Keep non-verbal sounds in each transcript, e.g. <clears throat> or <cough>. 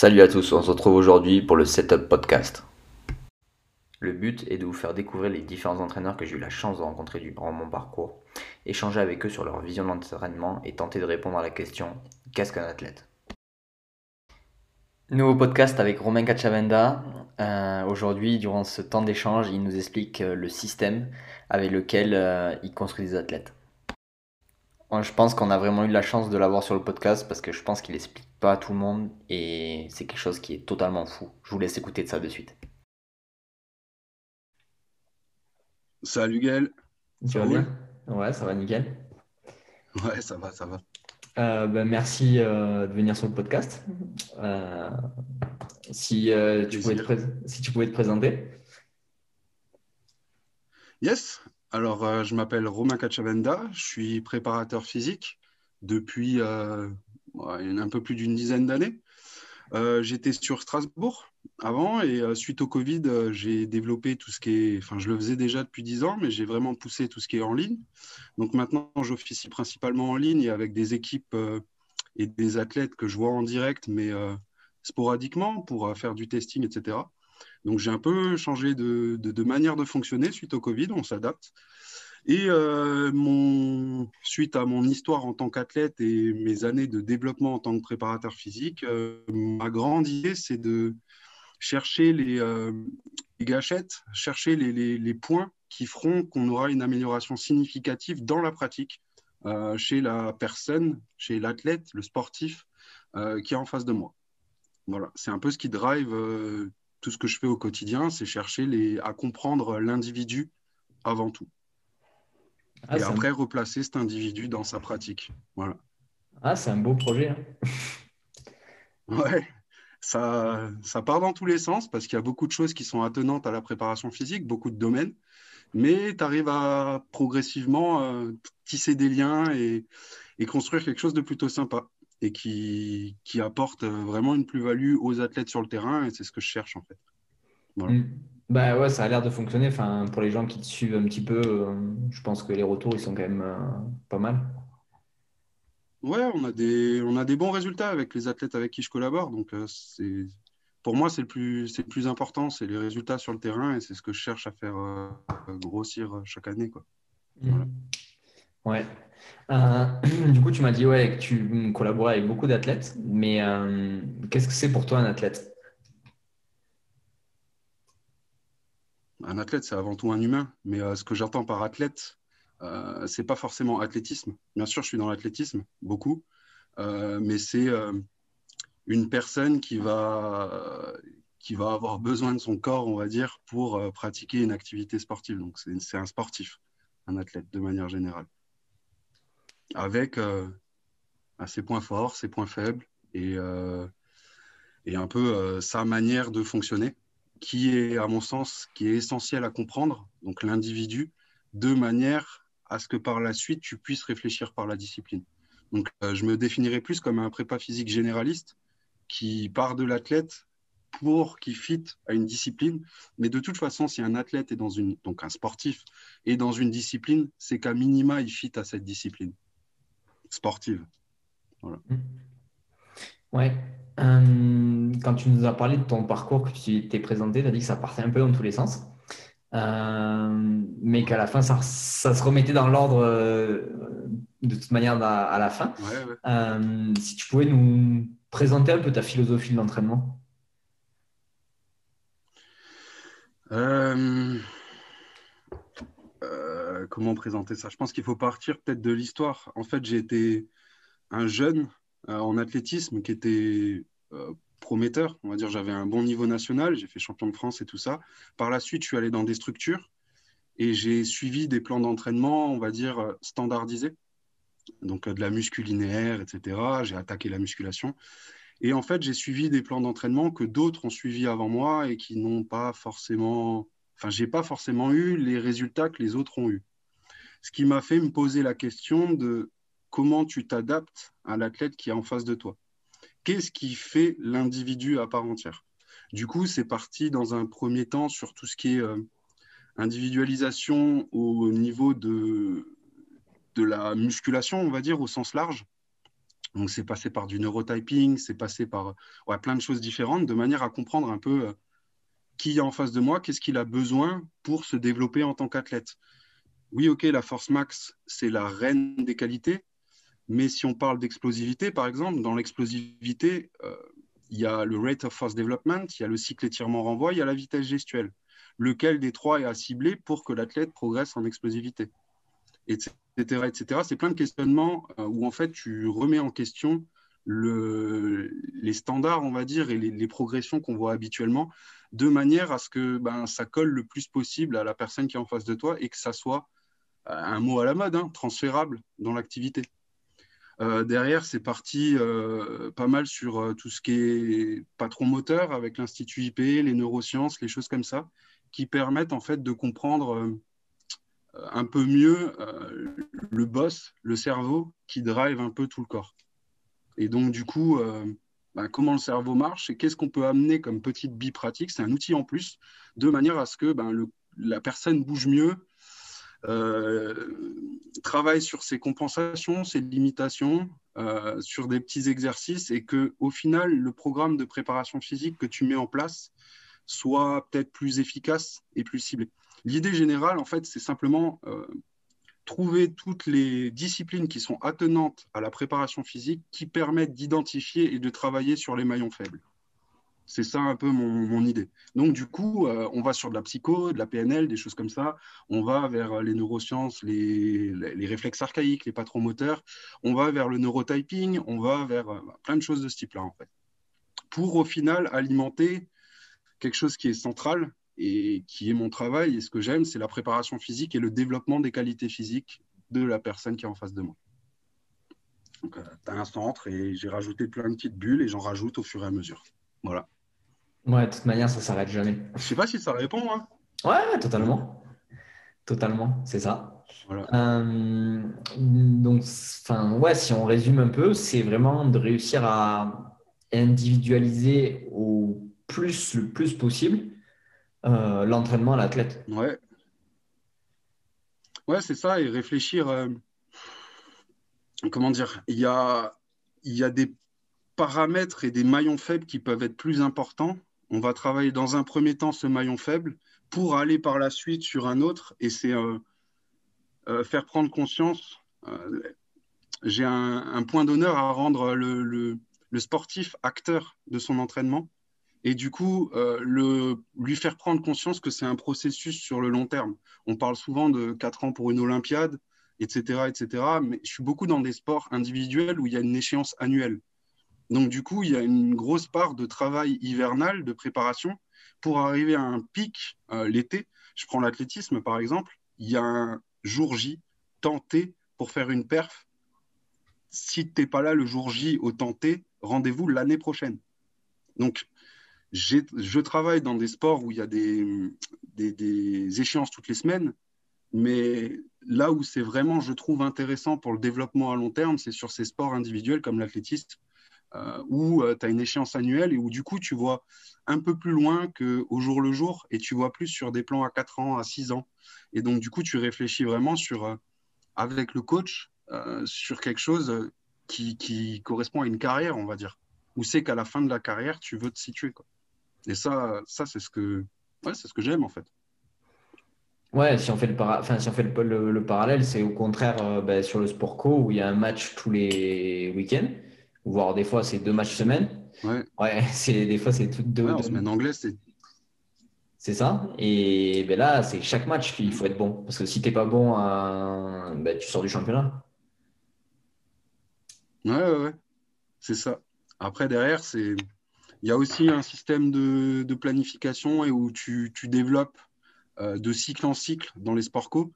Salut à tous, on se retrouve aujourd'hui pour le Setup Podcast. Le but est de vous faire découvrir les différents entraîneurs que j'ai eu la chance de rencontrer durant mon parcours, échanger avec eux sur leur vision de l'entraînement et tenter de répondre à la question qu'est-ce qu'un athlète? Nouveau podcast avec Romain Cachavenda. Euh, aujourd'hui, durant ce temps d'échange, il nous explique euh, le système avec lequel euh, il construit des athlètes. Je pense qu'on a vraiment eu la chance de l'avoir sur le podcast parce que je pense qu'il explique pas à tout le monde et c'est quelque chose qui est totalement fou. Je vous laisse écouter de ça de suite. Salut Gaël. Tu vas bien Ouais, ça va nickel. Ouais, ça va, ça va. Euh, ben, merci euh, de venir sur le podcast. Euh, si, tu pouvais te si tu pouvais te présenter. Yes, alors, je m'appelle Romain Cachavenda, je suis préparateur physique depuis un peu plus d'une dizaine d'années. J'étais sur Strasbourg avant et suite au Covid, j'ai développé tout ce qui est, enfin je le faisais déjà depuis dix ans, mais j'ai vraiment poussé tout ce qui est en ligne. Donc maintenant, j'officie principalement en ligne et avec des équipes et des athlètes que je vois en direct, mais sporadiquement pour faire du testing, etc. Donc j'ai un peu changé de, manière de fonctionner suite au Covid, on s'adapte. Et euh, suite à mon histoire en tant qu'athlète et mes années de développement en tant que préparateur physique, euh, ma grande idée, c'est de chercher les, euh, gâchettes, chercher les, points qui feront qu'on aura une amélioration significative dans la pratique chez la personne, chez l'athlète, le sportif qui est en face de moi. Voilà, c'est un peu ce qui drive tout ce que je fais au quotidien, c'est chercher les, à comprendre l'individu avant tout. Ah, et après, replacer cet individu dans sa pratique. Voilà. Ah, c'est un beau projet. Hein. <laughs> ouais, ça, ça part dans tous les sens parce qu'il y a beaucoup de choses qui sont attenantes à la préparation physique, beaucoup de domaines, mais tu arrives à progressivement euh, tisser des liens et, et, construire quelque chose de plutôt sympa et qui, qui apporte euh, vraiment une plus-value aux athlètes sur le terrain et c'est ce que je cherche en fait. Mm. Bah ouais, ça a l'air de fonctionner. Enfin, pour les gens qui te suivent un petit peu, euh, je pense que les retours ils sont quand même euh, pas mal. Ouais, on a des on a des bons résultats avec les athlètes avec qui je collabore. Donc c'est pour moi c'est le plus c'est le plus important, c'est les résultats sur le terrain et c'est ce que je cherche à faire grossir chaque année quoi. Mm. Ouais. Euh, <clears throat> du coup, tu m'as dit ouais, que tu collabores avec beaucoup d'athlètes, mais euh, qu'est-ce que c'est pour toi un athlète? Un athlète, c'est avant tout un humain, mais euh, ce que j'entends par athlète, c'est pas forcément athlétisme. Bien sûr, je suis dans l'athlétisme, beaucoup, mais c'est une personne qui va, qui va avoir besoin de son corps, on va dire, pour pratiquer une activité sportive. Donc, c'est un sportif, un athlète de manière générale avec euh, ses points forts, ses points faibles et, euh, un peu euh, sa manière de fonctionner, qui est, à mon sens, qui est essentiel à comprendre, donc l'individu, de manière à ce que par la suite, tu puisses réfléchir par la discipline. Donc, je me définirais plus comme un prépa physique généraliste qui part de l'athlète pour qu'il fit à une discipline. Mais de toute façon, si un athlète est dans une, donc un sportif est dans une discipline, c'est qu'à minima, il fit à cette discipline sportive. Voilà. Mm. Ouais. Euh, quand tu nous as parlé de ton parcours que tu t'es présenté, tu as dit que ça partait un peu dans tous les sens. Euh, mais qu'à la fin, ça, ça, se remettait dans l'ordre euh, de toute manière à, la fin. si tu pouvais nous présenter un peu ta philosophie de l'entraînement euh, comment présenter ça Je pense qu'il faut partir peut-être de l'histoire. En fait, j'ai été un jeune euh, en athlétisme qui était euh, prometteur. On va dire, j'avais un bon niveau national, j'ai fait champion de France et tout ça. Par la suite, je suis allé dans des structures et j'ai suivi des plans d'entraînement, on va dire, standardisés. Donc, de la musculinéaire, etc. J'ai attaqué la musculation. Et en fait, j'ai suivi des plans d'entraînement que d'autres ont suivis avant moi et qui n'ont pas forcément enfin, j'ai pas forcément eu les résultats que les autres ont eu. Ce qui m'a fait me poser la question de comment tu t'adaptes à l'athlète qui est en face de toi. Qu'est-ce qui fait l'individu à part entière? Du coup, c'est parti dans un premier temps sur tout ce qui est euh, individualisation au niveau de, de la musculation, on va dire, au sens large. Donc, c'est passé par du neurotyping, c'est passé par plein de choses différentes, de manière à comprendre un peu qui est en face de moi, qu'est-ce qu'il a besoin pour se développer en tant qu'athlète. Oui, ok, la force max, c'est la reine des qualités, mais si on parle d'explosivité, par exemple, dans l'explosivité, il y a le rate of force development, il y a le cycle étirement-renvoi, il y a la vitesse gestuelle. Lequel des trois est à cibler pour que l'athlète progresse en explosivité Etc. etc. C'est plein de questionnements euh, où en fait tu remets en question le, les standards, on va dire, et les, progressions qu'on voit habituellement, de manière à ce que ben, ça colle le plus possible à la personne qui est en face de toi et que ça soit euh, un mot à la mode, hein, transférable dans l'activité. Euh, derrière, c'est parti euh, pas mal sur euh, tout ce qui est patron moteur avec l'Institut IP, les neurosciences, les choses comme ça, qui permettent en fait de comprendre un peu mieux le boss, le cerveau, qui drive un peu tout le corps. Et donc, du coup, ben, comment le cerveau marche et qu'est-ce qu'on peut amener comme petite bille pratique, c'est un outil en plus, de manière à ce que ben, la personne bouge mieux, euh, travaille sur ses compensations, ses limitations, euh, sur des petits exercices et que au final, le programme de préparation physique que tu mets en place soit peut-être plus efficace et plus ciblé. L'idée générale, en fait, c'est simplement euh, trouver toutes les disciplines qui sont attenantes à la préparation physique qui permettent d'identifier et de travailler sur les maillons faibles. C'est ça un peu mon, idée. Donc, du coup, euh, on va sur de la psycho, de la PNL, des choses comme ça. On va vers les neurosciences, les, réflexes archaïques, les patrons moteurs. On va vers le neurotyping. On va vers euh, plein de choses de ce type-là, en fait. Pour, au final, alimenter quelque chose qui est central et qui est mon travail. Et ce que j'aime, c'est la préparation physique et le développement des qualités physiques de la personne qui est en face de moi. Donc, euh, tu as un centre et j'ai rajouté plein de petites bulles et j'en rajoute au fur et à mesure. Voilà. Ouais, de toute manière, ça s'arrête jamais. Je sais pas si ça répond. Hein. Ouais, totalement. Totalement, c'est ça. Euh, donc, enfin, ouais, si on résume un peu, c'est vraiment de réussir à individualiser au plus le plus possible euh, l'entraînement à l'athlète. Ouais. Ouais, c'est ça, et réfléchir. Euh, comment dire Il y a, il y a des paramètres et des maillons faibles qui peuvent être plus importants on va travailler dans un premier temps ce maillon faible pour aller par la suite sur un autre. Et c'est euh, euh, faire prendre conscience. Euh, j'ai un, point d'honneur à rendre le, sportif acteur de son entraînement. Et du coup, le, lui faire prendre conscience que c'est un processus sur le long terme. On parle souvent de 4 ans pour une Olympiade, etc., etc. Mais je suis beaucoup dans des sports individuels où il y a une échéance annuelle. Donc, du coup, il y a une grosse part de travail hivernal, de préparation, pour arriver à un pic euh, l'été. Je prends l'athlétisme, par exemple. Il y a un jour J tenté pour faire une perf. Si tu n'es pas là le jour J au tenté, rendez-vous l'année prochaine. Donc, je travaille dans des sports où il y a des, des échéances toutes les semaines, mais là où c'est vraiment, je trouve, intéressant pour le développement à long terme, c'est sur ces sports individuels comme l'athlétisme, euh, où euh, tu as une échéance annuelle et où du coup tu vois un peu plus loin qu'au jour le jour et tu vois plus sur des plans à 4 ans, à 6 ans. Et donc du coup tu réfléchis vraiment sur, euh, avec le coach sur quelque chose qui, correspond à une carrière, on va dire. Où c'est qu'à la fin de la carrière, tu veux te situer. Quoi. Et ça, ça c'est ce que, ouais, c'est ce que j'aime en fait. Ouais, si on fait le, enfin, si on fait le, parallèle, c'est au contraire ben, sur le sport co où il y a un match tous les week-ends voire des fois c'est deux matchs semaine. Ouais. Ouais, <laughs> c'est des fois c'est toutes deux. Ouais, en semaine anglaise, c'est. C'est ça. Et ben là, c'est chaque match qu'il faut être bon. Parce que si t'es pas bon, ben, tu sors du championnat. Ouais, ouais, ouais. C'est ça. Après, derrière, c'est. Il y a aussi un système de, de planification et où tu, tu développes euh, de cycle en cycle dans les sports co.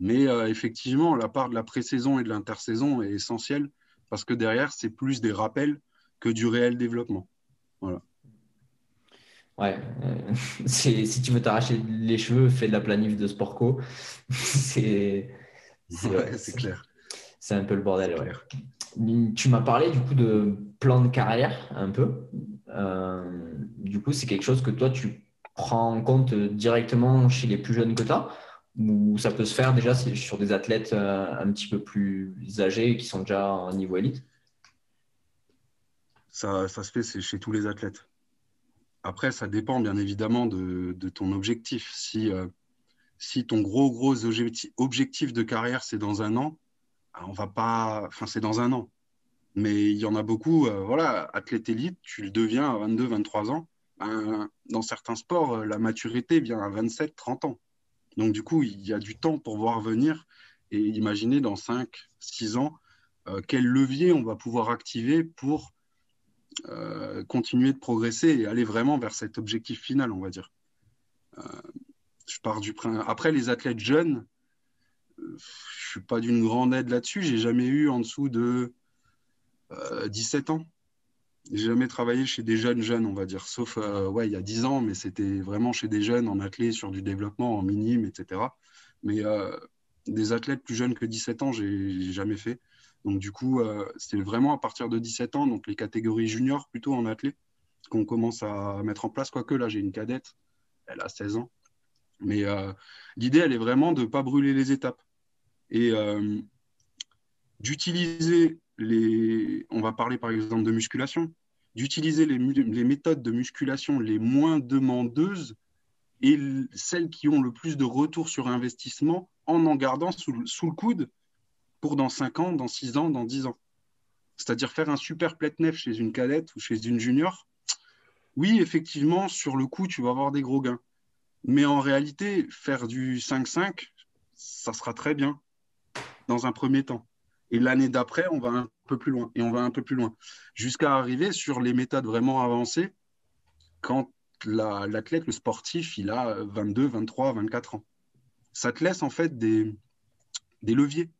Mais euh, effectivement, la part de la pré-saison et de l'intersaison est essentielle parce que derrière, c'est plus des rappels que du réel développement. Voilà. Ouais, euh, <laughs> si tu veux t'arracher les cheveux, fais de la planif de Sportco. <laughs> c'est clair. C'est un peu le bordel. Tu m'as parlé du coup de plan de carrière un peu. Euh, du coup, c'est quelque chose que toi, tu prends en compte directement chez les plus jeunes que tu as ou ça peut se faire déjà sur des athlètes euh, un petit peu plus âgés qui sont déjà en niveau élite Ça, ça se fait chez tous les athlètes. Après, ça dépend bien évidemment de, ton objectif. Si, euh, si ton gros, gros objectif, de carrière, c'est dans un an, on va pas. Enfin, c'est dans un an. Mais il y en a beaucoup, euh, voilà, athlète élite, tu le deviens à 22, 23 ans. Ben, dans certains sports, la maturité vient à 27, 30 ans. Donc, du coup, il y a du temps pour voir venir et imaginer dans 5, 6 ans quel levier on va pouvoir activer pour euh, continuer de progresser et aller vraiment vers cet objectif final, on va dire. Euh, je pars du Après, les athlètes jeunes, euh, je suis pas d'une grande aide là-dessus. J'ai jamais eu en dessous de 17 ans. J'ai jamais travaillé chez des jeunes jeunes, on va dire, sauf ouais, il y a 10 ans, mais c'était vraiment chez des jeunes en athlète sur du développement, en minime, etc. Mais des athlètes plus jeunes que 17 ans, j'ai jamais fait. Donc, du coup, euh, c'est vraiment à partir de 17 ans, donc les catégories juniors plutôt en athlète, qu'on commence à mettre en place. Quoique là, j'ai une cadette, elle a 16 ans. Mais euh, l'idée, elle est vraiment de ne pas brûler les étapes et euh, d'utiliser On va parler par exemple de musculation, d'utiliser les, méthodes de musculation les moins demandeuses et celles qui ont le plus de retour sur investissement en en gardant sous, le coude pour dans 5 ans, dans 6 ans, dans 10 ans. C'est-à-dire faire un super plate nef chez une cadette ou chez une junior. Oui, effectivement, sur le coup, tu vas avoir des gros gains. Mais en réalité, faire du 5-5, ça sera très bien dans un premier temps. Et l'année d'après, on va un peu plus loin. Et on va un peu plus loin. Jusqu'à arriver sur les méthodes vraiment avancées quand l'athlète, le sportif, il a 22, 23, 24 ans. Ça te laisse en fait des, leviers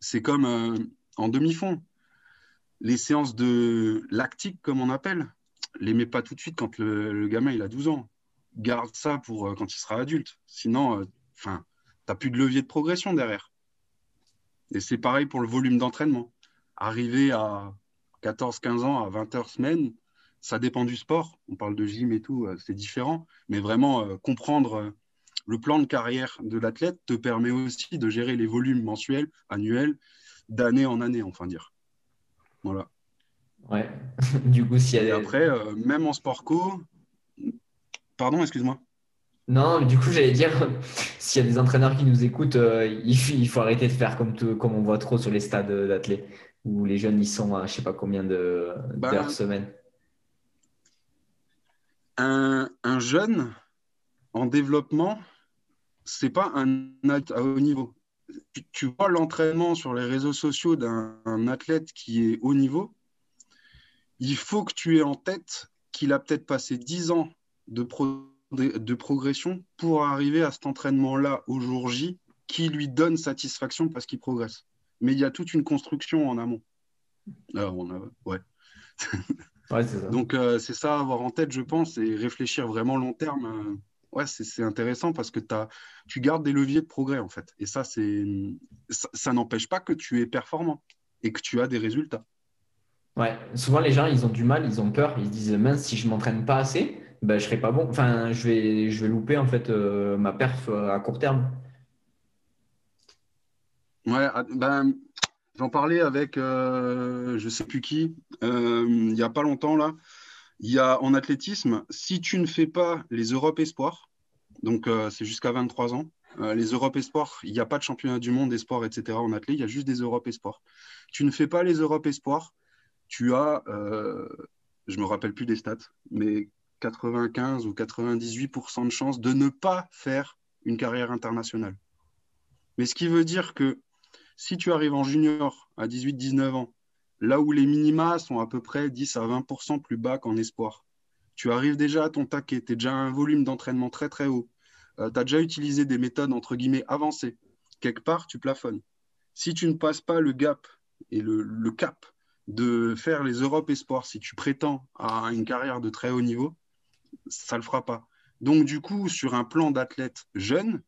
c'est comme euh, en demi-fond. Les séances de lactique, comme on appelle, les mets pas tout de suite quand le, gamin il a 12 ans. Garde ça pour euh, quand il sera adulte. Sinon, euh, tu n'as plus de levier de progression derrière. Et c'est pareil pour le volume d'entraînement. Arriver à 14-15 ans, à 20 heures semaine, ça dépend du sport. On parle de gym et tout, c'est différent. Mais vraiment, comprendre le plan de carrière de l'athlète te permet aussi de gérer les volumes mensuels, annuels, d'année en année, enfin dire. Voilà. Ouais. <laughs> du coup, s'il y a Et après, euh, même en sport co, pardon, excuse-moi. Non, du coup, j'allais dire, <laughs> s'il y a des entraîneurs qui nous écoutent, euh, il, faut arrêter de faire comme, tout, comme on voit trop sur les stades d'athlètes, où les jeunes, ils sont à je sais pas combien d'heures bah, semaine. Un, un jeune en développement, c'est pas un athlète à haut niveau. Tu, vois l'entraînement sur les réseaux sociaux d'un athlète qui est haut niveau, il faut que tu aies en tête qu'il a peut-être passé 10 ans de, de, progression pour arriver à cet entraînement-là au jour J qui lui donne satisfaction parce qu'il progresse. Mais il y a toute une construction en amont. Alors, on a... ouais. <laughs> Donc, euh, c'est ça à avoir en tête, je pense, et réfléchir vraiment long terme. Euh, ouais, c'est intéressant parce que as, tu gardes des leviers de progrès, en fait. Et ça, c'est ça, n'empêche pas que tu es performant et que tu as des résultats. Ouais, souvent les gens, ils ont du mal, ils ont peur, ils se disent mince, si je m'entraîne pas assez, ben, je serai pas bon. Enfin, je vais, je vais louper en fait euh, ma perf euh, à court terme. Ouais, ah, ben, j'en parlais avec euh, je sais plus qui il y a pas longtemps là. Il y a en athlétisme, si tu ne fais pas les Europes Espoirs, donc euh, c'est jusqu'à 23 ans, euh, les Europes Espoirs, il n'y a pas de championnat du monde Espoirs, etc. en athlète, il y a juste des Europes Espoirs. Tu ne fais pas les Europes Espoirs, tu as, euh, je ne me rappelle plus des stats, mais 95 ou 98% de chances de ne pas faire une carrière internationale. Mais ce qui veut dire que si tu arrives en junior à 18-19 ans là où les minima sont à peu près 10 à 20% plus bas qu'en espoir. Tu arrives déjà à ton taquet, tu as déjà un volume d'entraînement très très haut. Euh, tu as déjà utilisé des méthodes entre guillemets avancées. Quelque part, tu plafonnes. Si tu ne passes pas le gap et le, cap de faire les Europes espoirs, si tu prétends à une carrière de très haut niveau, ça ne le fera pas. Donc, du coup, sur un plan d'athlète jeune,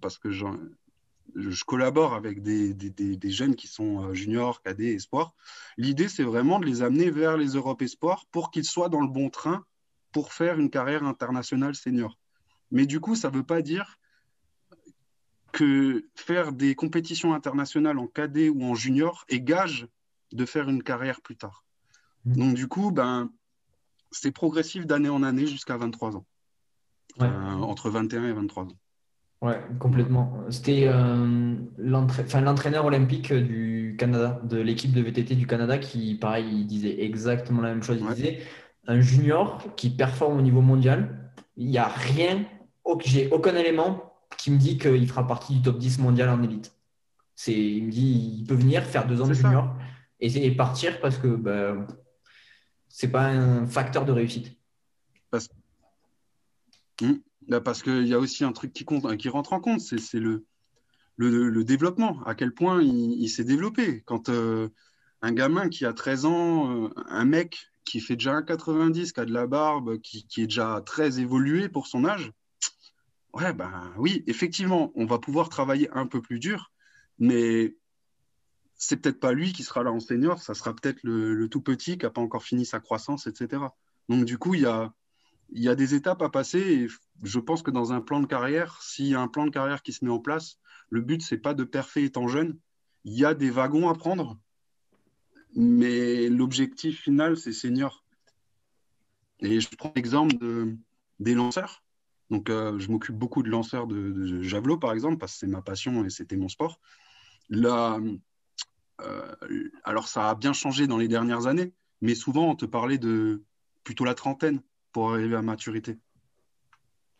parce que je collabore avec des, jeunes qui sont euh, juniors, cadets, espoirs. L'idée, c'est vraiment de les amener vers les Europes espoirs pour qu'ils soient dans le bon train pour faire une carrière internationale senior. Mais du coup, ça ne veut pas dire que faire des compétitions internationales en cadet ou en junior est gage de faire une carrière plus tard. Mmh. Donc, du coup, ben, c'est progressif d'année en année jusqu'à 23 ans. Euh, entre 21 et 23 ans. Ouais, complètement. C'était euh, l'entraîneur olympique du Canada, de l'équipe de VTT du Canada, qui, pareil, il disait exactement la même chose. Il disait un junior qui performe au niveau mondial, il n'y a rien, j'ai aucun élément qui me dit qu'il fera partie du top 10 mondial en élite. Il me dit il peut venir faire deux ans de junior et, partir parce que ben, c'est pas un facteur de réussite. Parce, bah, parce qu'il y a aussi un truc qui, compte, qui rentre en compte, c'est le, le, développement, à quel point il, s'est développé. Quand euh, un gamin qui a 13 ans, euh, un mec qui fait déjà un 90, qui a de la barbe, qui, qui, est déjà très évolué pour son âge, ouais, ben oui, effectivement, on va pouvoir travailler un peu plus dur, mais c'est peut-être pas lui qui sera là en senior, ça sera peut-être le, tout petit qui n'a pas encore fini sa croissance, etc. Donc du coup, il y a, y a des étapes à passer et je pense que dans un plan de carrière, s'il y a un plan de carrière qui se met en place, le but, c'est pas de parfait étant jeune. Il y a des wagons à prendre, mais l'objectif final, c'est senior. Et je prends l'exemple de, des lanceurs. Donc, euh, je m'occupe beaucoup de lanceurs de, javelot, par exemple, parce que c'est ma passion et c'était mon sport. Euh, alors, ça a bien changé dans les dernières années, mais souvent, on te parlait de plutôt la trentaine pour arriver à maturité.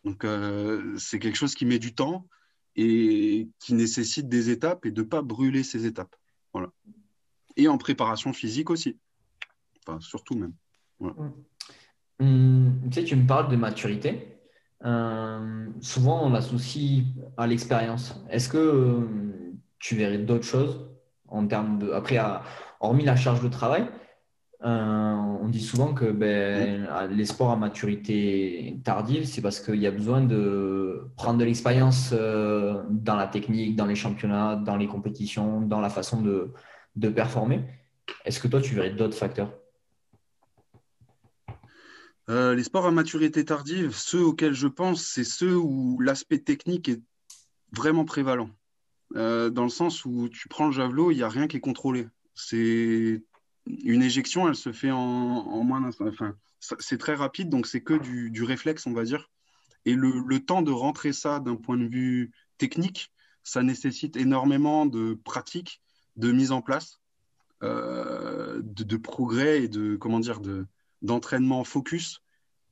Donc, euh, c'est quelque chose qui met du temps et qui nécessite des étapes et de ne pas brûler ces étapes. Voilà. Et en préparation physique aussi. Enfin, surtout même. Hum, tu sais, tu me parles de maturité. Euh, souvent, on l'associe à l'expérience. Est-ce que tu verrais d'autres choses en termes de. Après, hormis la charge de travail, euh, on dit souvent que ben, les sports à maturité tardive, c'est parce qu'il y a besoin de prendre de l'expérience euh, dans la technique, dans les championnats, dans les compétitions, dans la façon de, performer. Est-ce que toi, tu verrais d'autres facteurs? Euh, les sports à maturité tardive, ceux auxquels je pense, c'est ceux où l'aspect technique est vraiment prévalent. Euh, dans le sens où tu prends le javelot, il n'y a rien qui est contrôlé. C'est une éjection, elle se fait en, moins d'un. Enfin, c'est très rapide, donc c'est que du, réflexe, on va dire. Et le, temps de rentrer ça d'un point de vue technique, ça nécessite énormément de pratique, de mise en place, euh, de, progrès et de comment dire de d'entraînement focus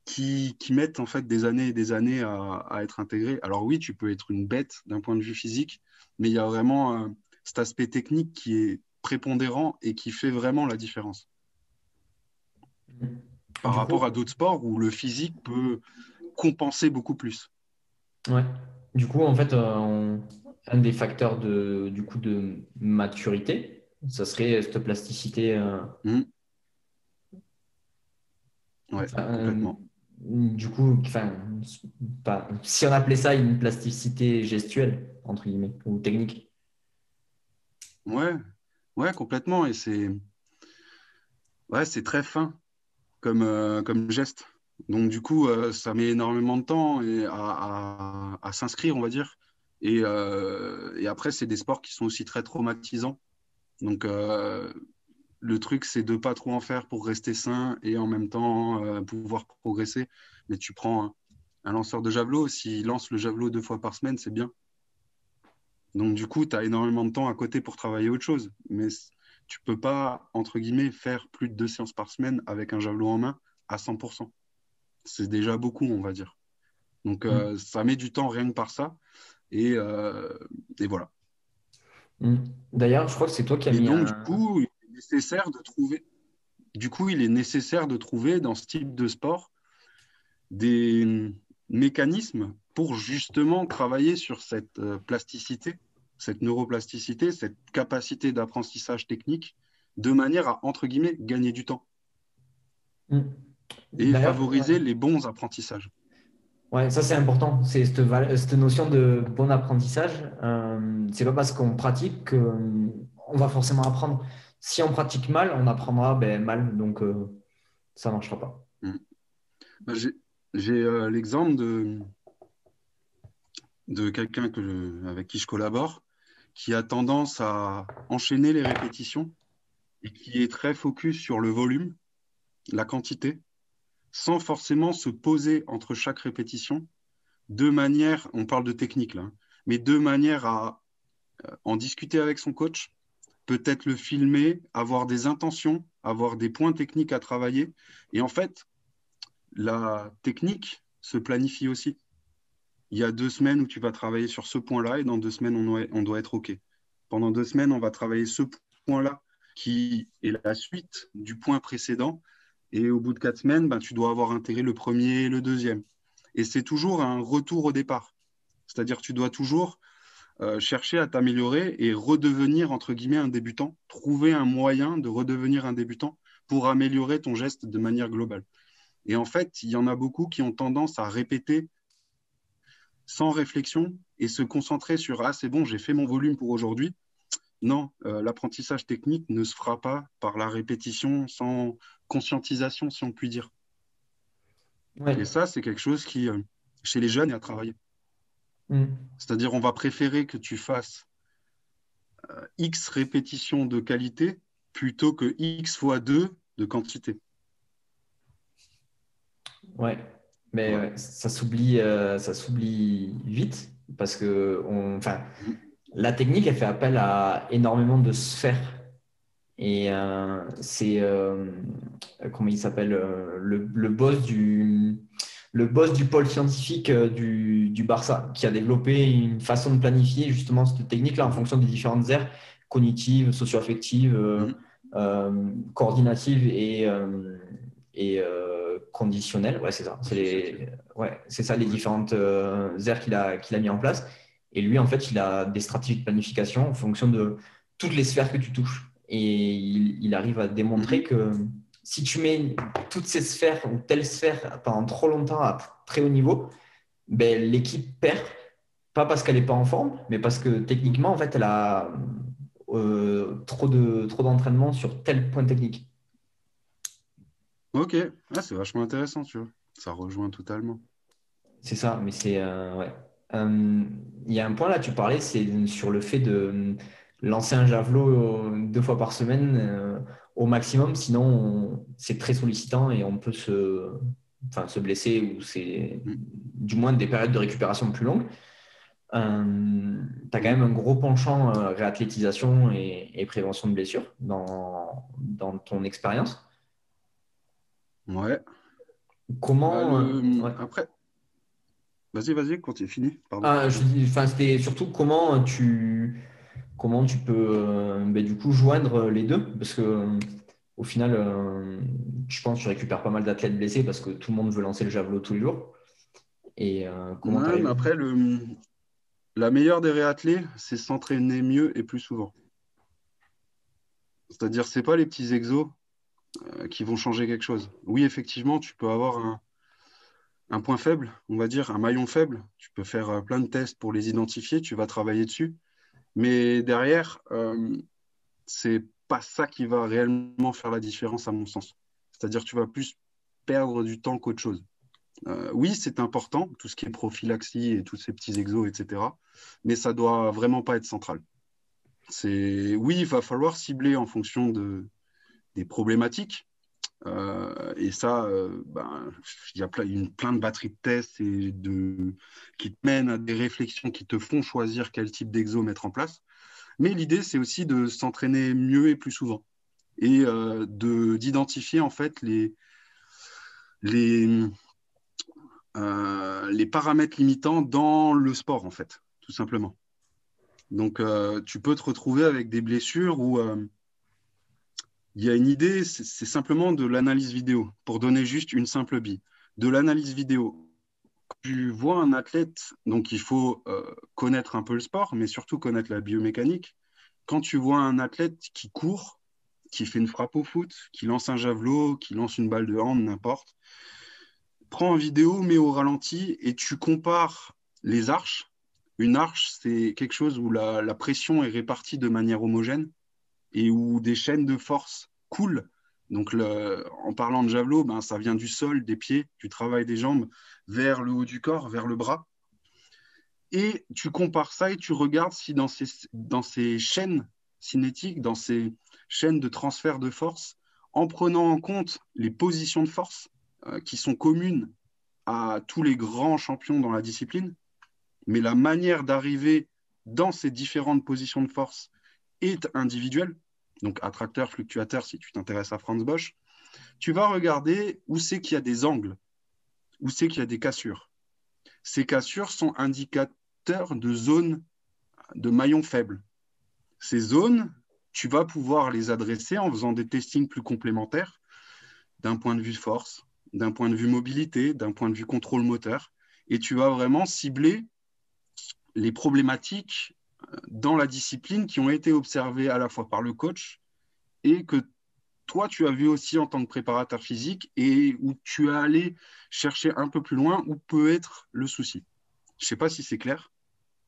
qui, qui, mettent en fait des années et des années à, à être intégrés. Alors oui, tu peux être une bête d'un point de vue physique, mais il y a vraiment euh, cet aspect technique qui est prépondérant et qui fait vraiment la différence. Par rapport à d'autres sports où le physique peut compenser beaucoup plus. Ouais. Du coup, en fait, euh, un des facteurs de, du coup, de maturité, ça serait cette plasticité. Euh... Mmh. Ouais, complètement. Du coup, si on appelait ça une plasticité gestuelle, entre guillemets, ou technique. Ouais, ouais, complètement. Et c'est ouais, très fin comme, euh, comme geste. Donc, du coup, euh, ça met énormément de temps et à, à, s'inscrire, on va dire. Et, euh, et après, c'est des sports qui sont aussi très traumatisants. Donc, le truc, c'est de pas trop en faire pour rester sain et en même temps pouvoir progresser. Mais tu prends un lanceur de javelot, s'il lance le javelot deux fois par semaine, c'est bien. Donc, du coup, tu as énormément de temps à côté pour travailler autre chose. Mais tu peux pas, entre guillemets, faire plus de deux séances par semaine avec un javelot en main à 100%. C'est déjà beaucoup, on va dire. Donc, euh, mm. ça met du temps rien que par ça. Et, euh, voilà. Mm. D'ailleurs, je crois que c'est toi qui as et donc, du coup, il est nécessaire de trouver. Du coup, il est nécessaire de trouver dans ce type de sport des mécanismes pour justement travailler sur cette euh, plasticité, cette neuroplasticité, cette capacité d'apprentissage technique, de manière à, entre guillemets, gagner du temps. Mm. Et favoriser les bons apprentissages. Ouais, ça c'est important. C'est cette, notion de bon apprentissage. Euh, c'est pas parce qu'on pratique qu'on va forcément apprendre. Si on pratique mal, on apprendra ben, mal, donc euh, ça ne marchera pas. Mm. Bah, j'ai euh, l'exemple de, quelqu'un avec qui je collabore, qui a tendance à enchaîner les répétitions et qui est très focus sur le volume la quantité, sans forcément se poser entre chaque répétition, de manière, on parle de technique là, hein, mais de manière à euh, en discuter avec son coach, peut-être le filmer, avoir des intentions, avoir des points techniques à travailler. Et en fait, la technique se planifie aussi. Il y a deux semaines où tu vas travailler sur ce point-là et dans deux semaines, on doit, être OK. Pendant deux semaines, on va travailler ce point-là qui est la suite du point précédent. Et au bout de quatre semaines, ben, tu dois avoir intégré le premier et le deuxième. Et c'est toujours un retour au départ. C'est-à-dire tu dois toujours euh, chercher à t'améliorer et redevenir, entre guillemets, un débutant, trouver un moyen de redevenir un débutant pour améliorer ton geste de manière globale. Et en fait, il y en a beaucoup qui ont tendance à répéter sans réflexion et se concentrer sur Ah, c'est bon, j'ai fait mon volume pour aujourd'hui. Non, euh, l'apprentissage technique ne se fera pas par la répétition sans conscientisation, si on peut dire. Et ça, c'est quelque chose qui, euh, chez les jeunes, est à travailler. Mm. C'est-à-dire, on va préférer que tu fasses euh, X répétitions de qualité plutôt que X fois 2 de quantité. Ouais, mais ça s'oublie, euh, ça s'oublie vite parce que on, la technique, elle fait appel à énormément de sphères. Et euh, c'est, comment il s'appelle, le, le, boss du, le boss du pôle scientifique euh, du, Barça, qui a développé une façon de planifier justement cette technique-là en fonction des différentes aires cognitives, socio-affectives, euh, mm-hmm. euh, coordinatives et, et conditionnelles. Ouais, c'est ça. C'est les, ouais, c'est ça les différentes aires qu'il a, qu'il a mis en place. Et lui, en fait, il a des stratégies de planification en fonction de toutes les sphères que tu touches. Et il, il arrive à démontrer mm-hmm. que si tu mets toutes ces sphères ou telle sphère pendant trop longtemps à très haut niveau, ben, l'équipe perd, pas parce qu'elle n'est pas en forme, mais parce que techniquement, en fait, elle a euh, trop de trop d'entraînement sur tel point technique. Ok, ah, c'est vachement intéressant, tu vois. Ça rejoint totalement. C'est ça, mais c'est euh, ouais. Euh, il y a un point là, tu parlais, c'est sur le fait de lancer un javelot deux fois par semaine au maximum, sinon c'est très sollicitant et on peut se, enfin, se blesser ou c'est mm. du moins des périodes de récupération plus longues. Euh, tu as quand même un gros penchant euh, réathlétisation et, prévention de blessures dans, dans ton expérience. Ouais. Comment. Bah, euh, après. Vas-y, vas-y, quand tu es fini. Ah, c'était surtout comment tu comment tu peux euh, ben, du coup joindre les deux Parce que euh, au final, euh, je pense que tu récupères pas mal d'athlètes blessés parce que tout le monde veut lancer le javelot tous les jours. Et comment après, le, la meilleure des réathlés, c'est s'entraîner mieux et plus souvent. C'est-à-dire, c'est pas les petits exos qui vont changer quelque chose. Oui, effectivement, tu peux avoir un, un, point faible, on va dire, un maillon faible. Tu peux faire plein de tests pour les identifier, tu vas travailler dessus. Mais derrière, euh, c'est pas ça qui va réellement faire la différence, à mon sens. C'est-à-dire, tu vas plus perdre du temps qu'autre chose. Euh, oui, c'est important, tout ce qui est prophylaxie et tous ces petits exos, etc. Mais ça doit vraiment pas être central. Oui, il va falloir cibler en fonction de, des problématiques, euh, et ça, euh, ben, il y a plein, de batteries de tests et de, qui te mènent à des réflexions qui te font choisir quel type d'exo mettre en place. Mais l'idée, c'est aussi de s'entraîner mieux et plus souvent et euh, de d'identifier en fait les, les, les paramètres limitants dans le sport, en fait, tout simplement. Donc, tu peux te retrouver avec des blessures où il y a une idée, c'est simplement de l'analyse vidéo, pour donner juste une simple bille. De l'analyse vidéo. Tu vois un athlète, donc il faut euh, connaître un peu le sport, mais surtout connaître la biomécanique. Quand tu vois un athlète qui court, qui fait une frappe au foot, qui lance un javelot, qui lance une balle de hand, n'importe, prends en vidéo, mets au ralenti et tu compares les arches. Une arche, c'est quelque chose où la pression est répartie de manière homogène et où des chaînes de force coulent. Donc, en parlant de javelot, ben, ça vient du sol, des pieds, du travail des jambes, vers le haut du corps, vers le bras. Et tu compares ça et tu regardes si dans ces, dans ces chaînes cinétiques, dans ces chaînes de transfert de force, en prenant en compte les positions de force euh, qui sont communes à tous les grands champions dans la discipline, mais la manière d'arriver dans ces différentes positions de force est individuelle. Donc attracteur, fluctuateur, si tu t'intéresses à Franz Bosch, tu vas regarder où c'est qu'il y a des angles, où c'est qu'il y a des cassures. Ces cassures sont indicateurs de zones de maillons faibles. Ces zones, tu vas pouvoir les adresser en faisant des testings plus complémentaires d'un point de vue force, d'un point de vue mobilité, d'un point de vue contrôle moteur. Et tu vas vraiment cibler les problématiques dans la discipline qui ont été observées à la fois par le coach et que toi, tu as vu aussi en tant que préparateur physique et où tu as allé chercher un peu plus loin où peut être le souci. Je ne sais pas si c'est clair.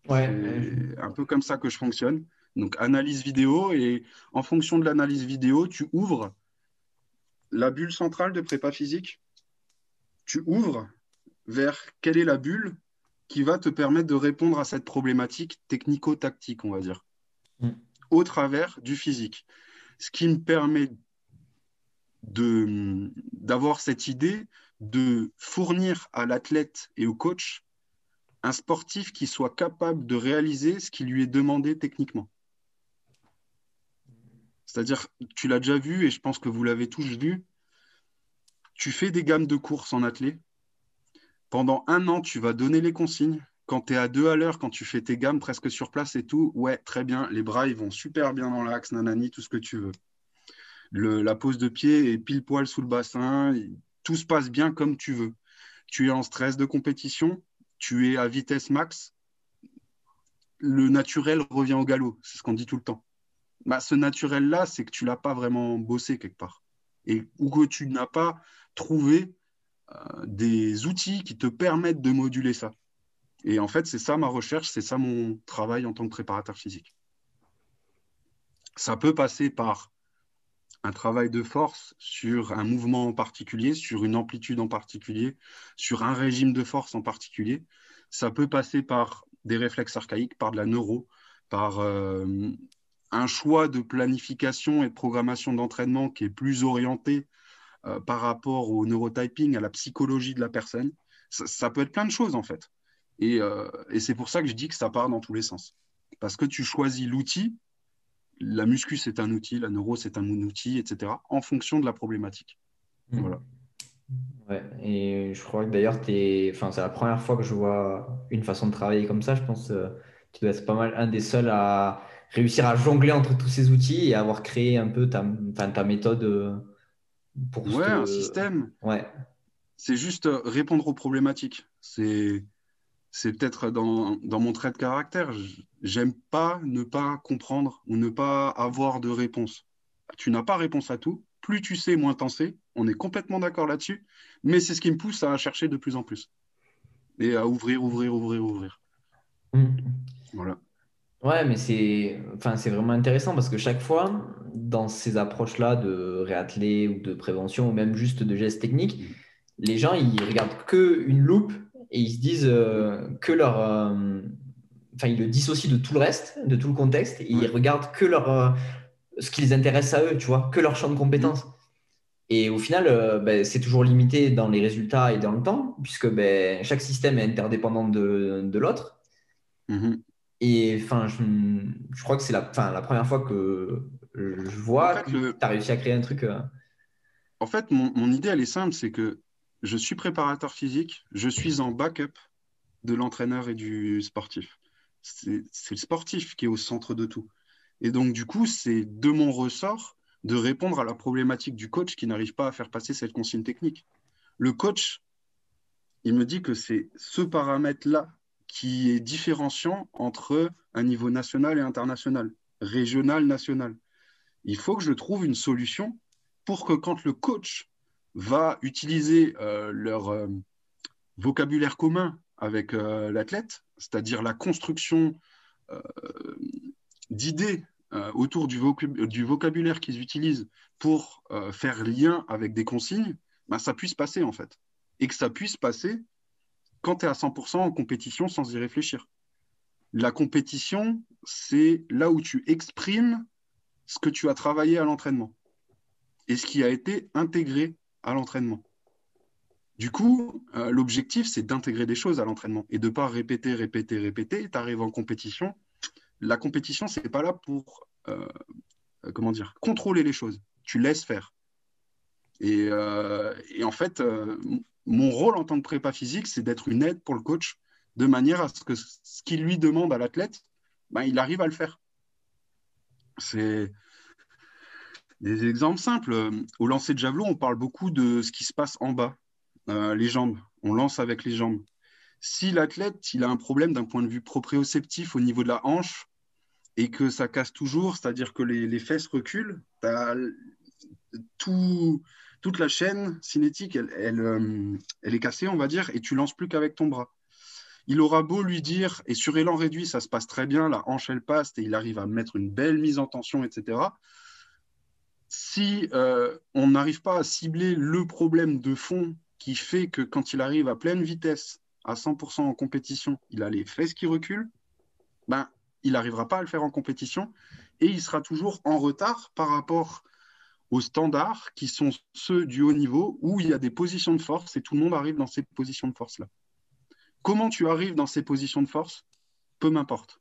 Ouais. C'est un peu comme ça que je fonctionne. Donc, analyse vidéo et en fonction de l'analyse vidéo, tu ouvres la bulle centrale de prépa physique. Tu ouvres vers quelle est la bulle qui va te permettre de répondre à cette problématique technico-tactique, on va dire, Mm. au travers du physique. Ce qui me permet d'avoir cette idée de fournir à l'athlète et au coach un sportif qui soit capable de réaliser ce qui lui est demandé techniquement. C'est-à-dire, tu l'as déjà vu et je pense que vous l'avez tous vu, tu fais des gammes de courses en athlée. Pendant un an, tu vas donner les consignes. Quand tu es à deux à l'heure, quand tu fais tes gammes presque sur place et tout, ouais, très bien, les bras, ils vont super bien dans l'axe, nanani, tout ce que tu veux. La pose de pied est pile poil sous le bassin, tout se passe bien comme tu veux. Tu es en stress de compétition, tu es à vitesse max, le naturel revient au galop, c'est ce qu'on dit tout le temps. Bah, ce naturel-là, c'est que tu l'as pas vraiment bossé quelque part. Et, ou que tu n'as pas trouvé des outils qui te permettent de moduler ça. Et en fait, c'est ça ma recherche, c'est ça mon travail en tant que préparateur physique. Ça peut passer par un travail de force sur un mouvement en particulier, sur une amplitude en particulier, sur un régime de force en particulier. Ça peut passer par des réflexes archaïques, par de la neuro, par euh, un choix de planification et de programmation d'entraînement qui est plus orienté euh, par rapport au neurotyping, à la psychologie de la personne. Ça, ça peut être plein de choses en fait. Et, euh, et c'est pour ça que je dis que ça part dans tous les sens. Parce que tu choisis l'outil, la muscu c'est un outil, la neuro c'est un outil, etc., en fonction de la problématique. Mm. Voilà. Ouais, et je crois que d'ailleurs, enfin, c'est la première fois que je vois une façon de travailler comme ça. Je pense que tu dois être pas mal un des seuls à réussir à jongler entre tous ces outils et avoir créé un peu ta, ta méthode euh, pour Ouais, ce- un système. Ouais, C'est juste euh, répondre aux problématiques. C'est, c'est peut-être dans, dans mon trait de caractère. J'aime pas ne pas comprendre ou ne pas avoir de réponse. Tu n'as pas réponse à tout. Plus tu sais, moins t'en sais. On est complètement d'accord là-dessus. Mais c'est ce qui me pousse à chercher de plus en plus. Et à ouvrir, ouvrir, ouvrir, ouvrir. Mm. Voilà. Ouais, mais c'est enfin, c'est vraiment intéressant parce que chaque fois, dans ces approches-là de réathlé ou de prévention ou même juste de gestes techniques, les gens, ils regardent que une loupe et ils se disent euh, que leur... euh, Enfin, ils le dissocient de tout le reste, de tout le contexte, et ils regardent que leur, euh, ce qui les intéresse à eux, tu vois, que leur champ de compétences. Et au final, euh, ben, c'est toujours limité dans les résultats et dans le temps, puisque ben, chaque système est interdépendant de, de l'autre. Mhm. Et enfin, je, je crois que c'est la, la première fois que je vois En fait, que le- tu as réussi à créer un truc. euh, En fait, mon, mon idée, elle est simple, c'est que je suis préparateur physique, je suis en backup de l'entraîneur et du sportif. C'est c'est le sportif qui est au centre de tout. Et donc, du coup, c'est de mon ressort de répondre à la problématique du coach qui n'arrive pas à faire passer cette consigne technique. Le coach, il me dit que c'est ce paramètre-là qui est différenciant entre un niveau national et international, régional, national. Il faut que je trouve une solution pour que quand le coach va utiliser euh, leur euh, vocabulaire commun avec euh, l'athlète, c'est-à-dire la construction d'idées autour du, du vocabulaire qu'ils utilisent pour faire lien avec des consignes, ben, ça puisse passer en fait. Et que ça puisse passer quand tu es à 100% en compétition sans y réfléchir. La compétition, c'est là où tu exprimes ce que tu as travaillé à l'entraînement. et ce qui a été intégré à l'entraînement. Du coup, euh, l'objectif, c'est d'intégrer des choses à l'entraînement et de ne pas répéter, répéter, répéter. Tu arrives en compétition. La compétition, ce n'est pas là pour euh, comment dire, contrôler les choses. Tu laisses faire. Et, euh, en fait, mon rôle en tant que prépa physique, c'est d'être une aide pour le coach de manière à ce que ce qu'il lui demande à l'athlète, ben, il arrive à le faire. C'est des exemples simples. Au lancer de javelot, on parle beaucoup de ce qui se passe en bas, euh, les jambes. On lance avec les jambes. Si l'athlète il a un problème d'un point de vue proprioceptif au niveau de la hanche et que ça casse toujours, c'est-à-dire que les, fesses reculent, tout, toute la chaîne cinétique, elle, euh, elle, est cassée, on va dire, et tu lances plus qu'avec ton bras. Il aura beau lui dire, et sur élan réduit, ça se passe très bien, la hanche, elle passe, et il arrive à mettre une belle mise en tension, etc. Si euh, on n'arrive pas à cibler le problème de fond qui fait que quand il arrive à pleine vitesse, à 100% en compétition, il a les fesses qui reculent, ben, il n'arrivera pas à le faire en compétition et il sera toujours en retard par rapport aux standards qui sont ceux du haut niveau où il y a des positions de force et tout le monde arrive dans ces positions de force-là. Comment tu arrives dans ces positions de force? Peu m'importe.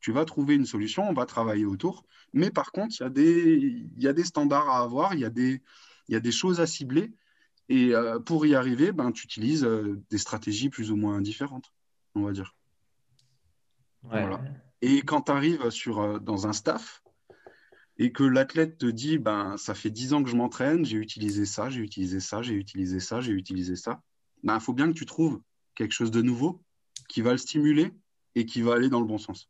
Tu vas trouver une solution, on va travailler autour. Mais par contre, il y a des, y a des standards à avoir, il y, a des, y a des choses à cibler. Et euh, pour y arriver, ben, tu utilises euh, des stratégies plus ou moins différentes, on va dire. Et quand tu arrives sur, euh, dans un staff et que l'athlète te dit ben, Ça fait 10 ans que je m'entraîne, j'ai utilisé ça, j'ai utilisé ça, j'ai utilisé ça, j'ai utilisé ça, ben, faut bien que tu trouves quelque chose de nouveau qui va le stimuler et qui va aller dans le bon sens.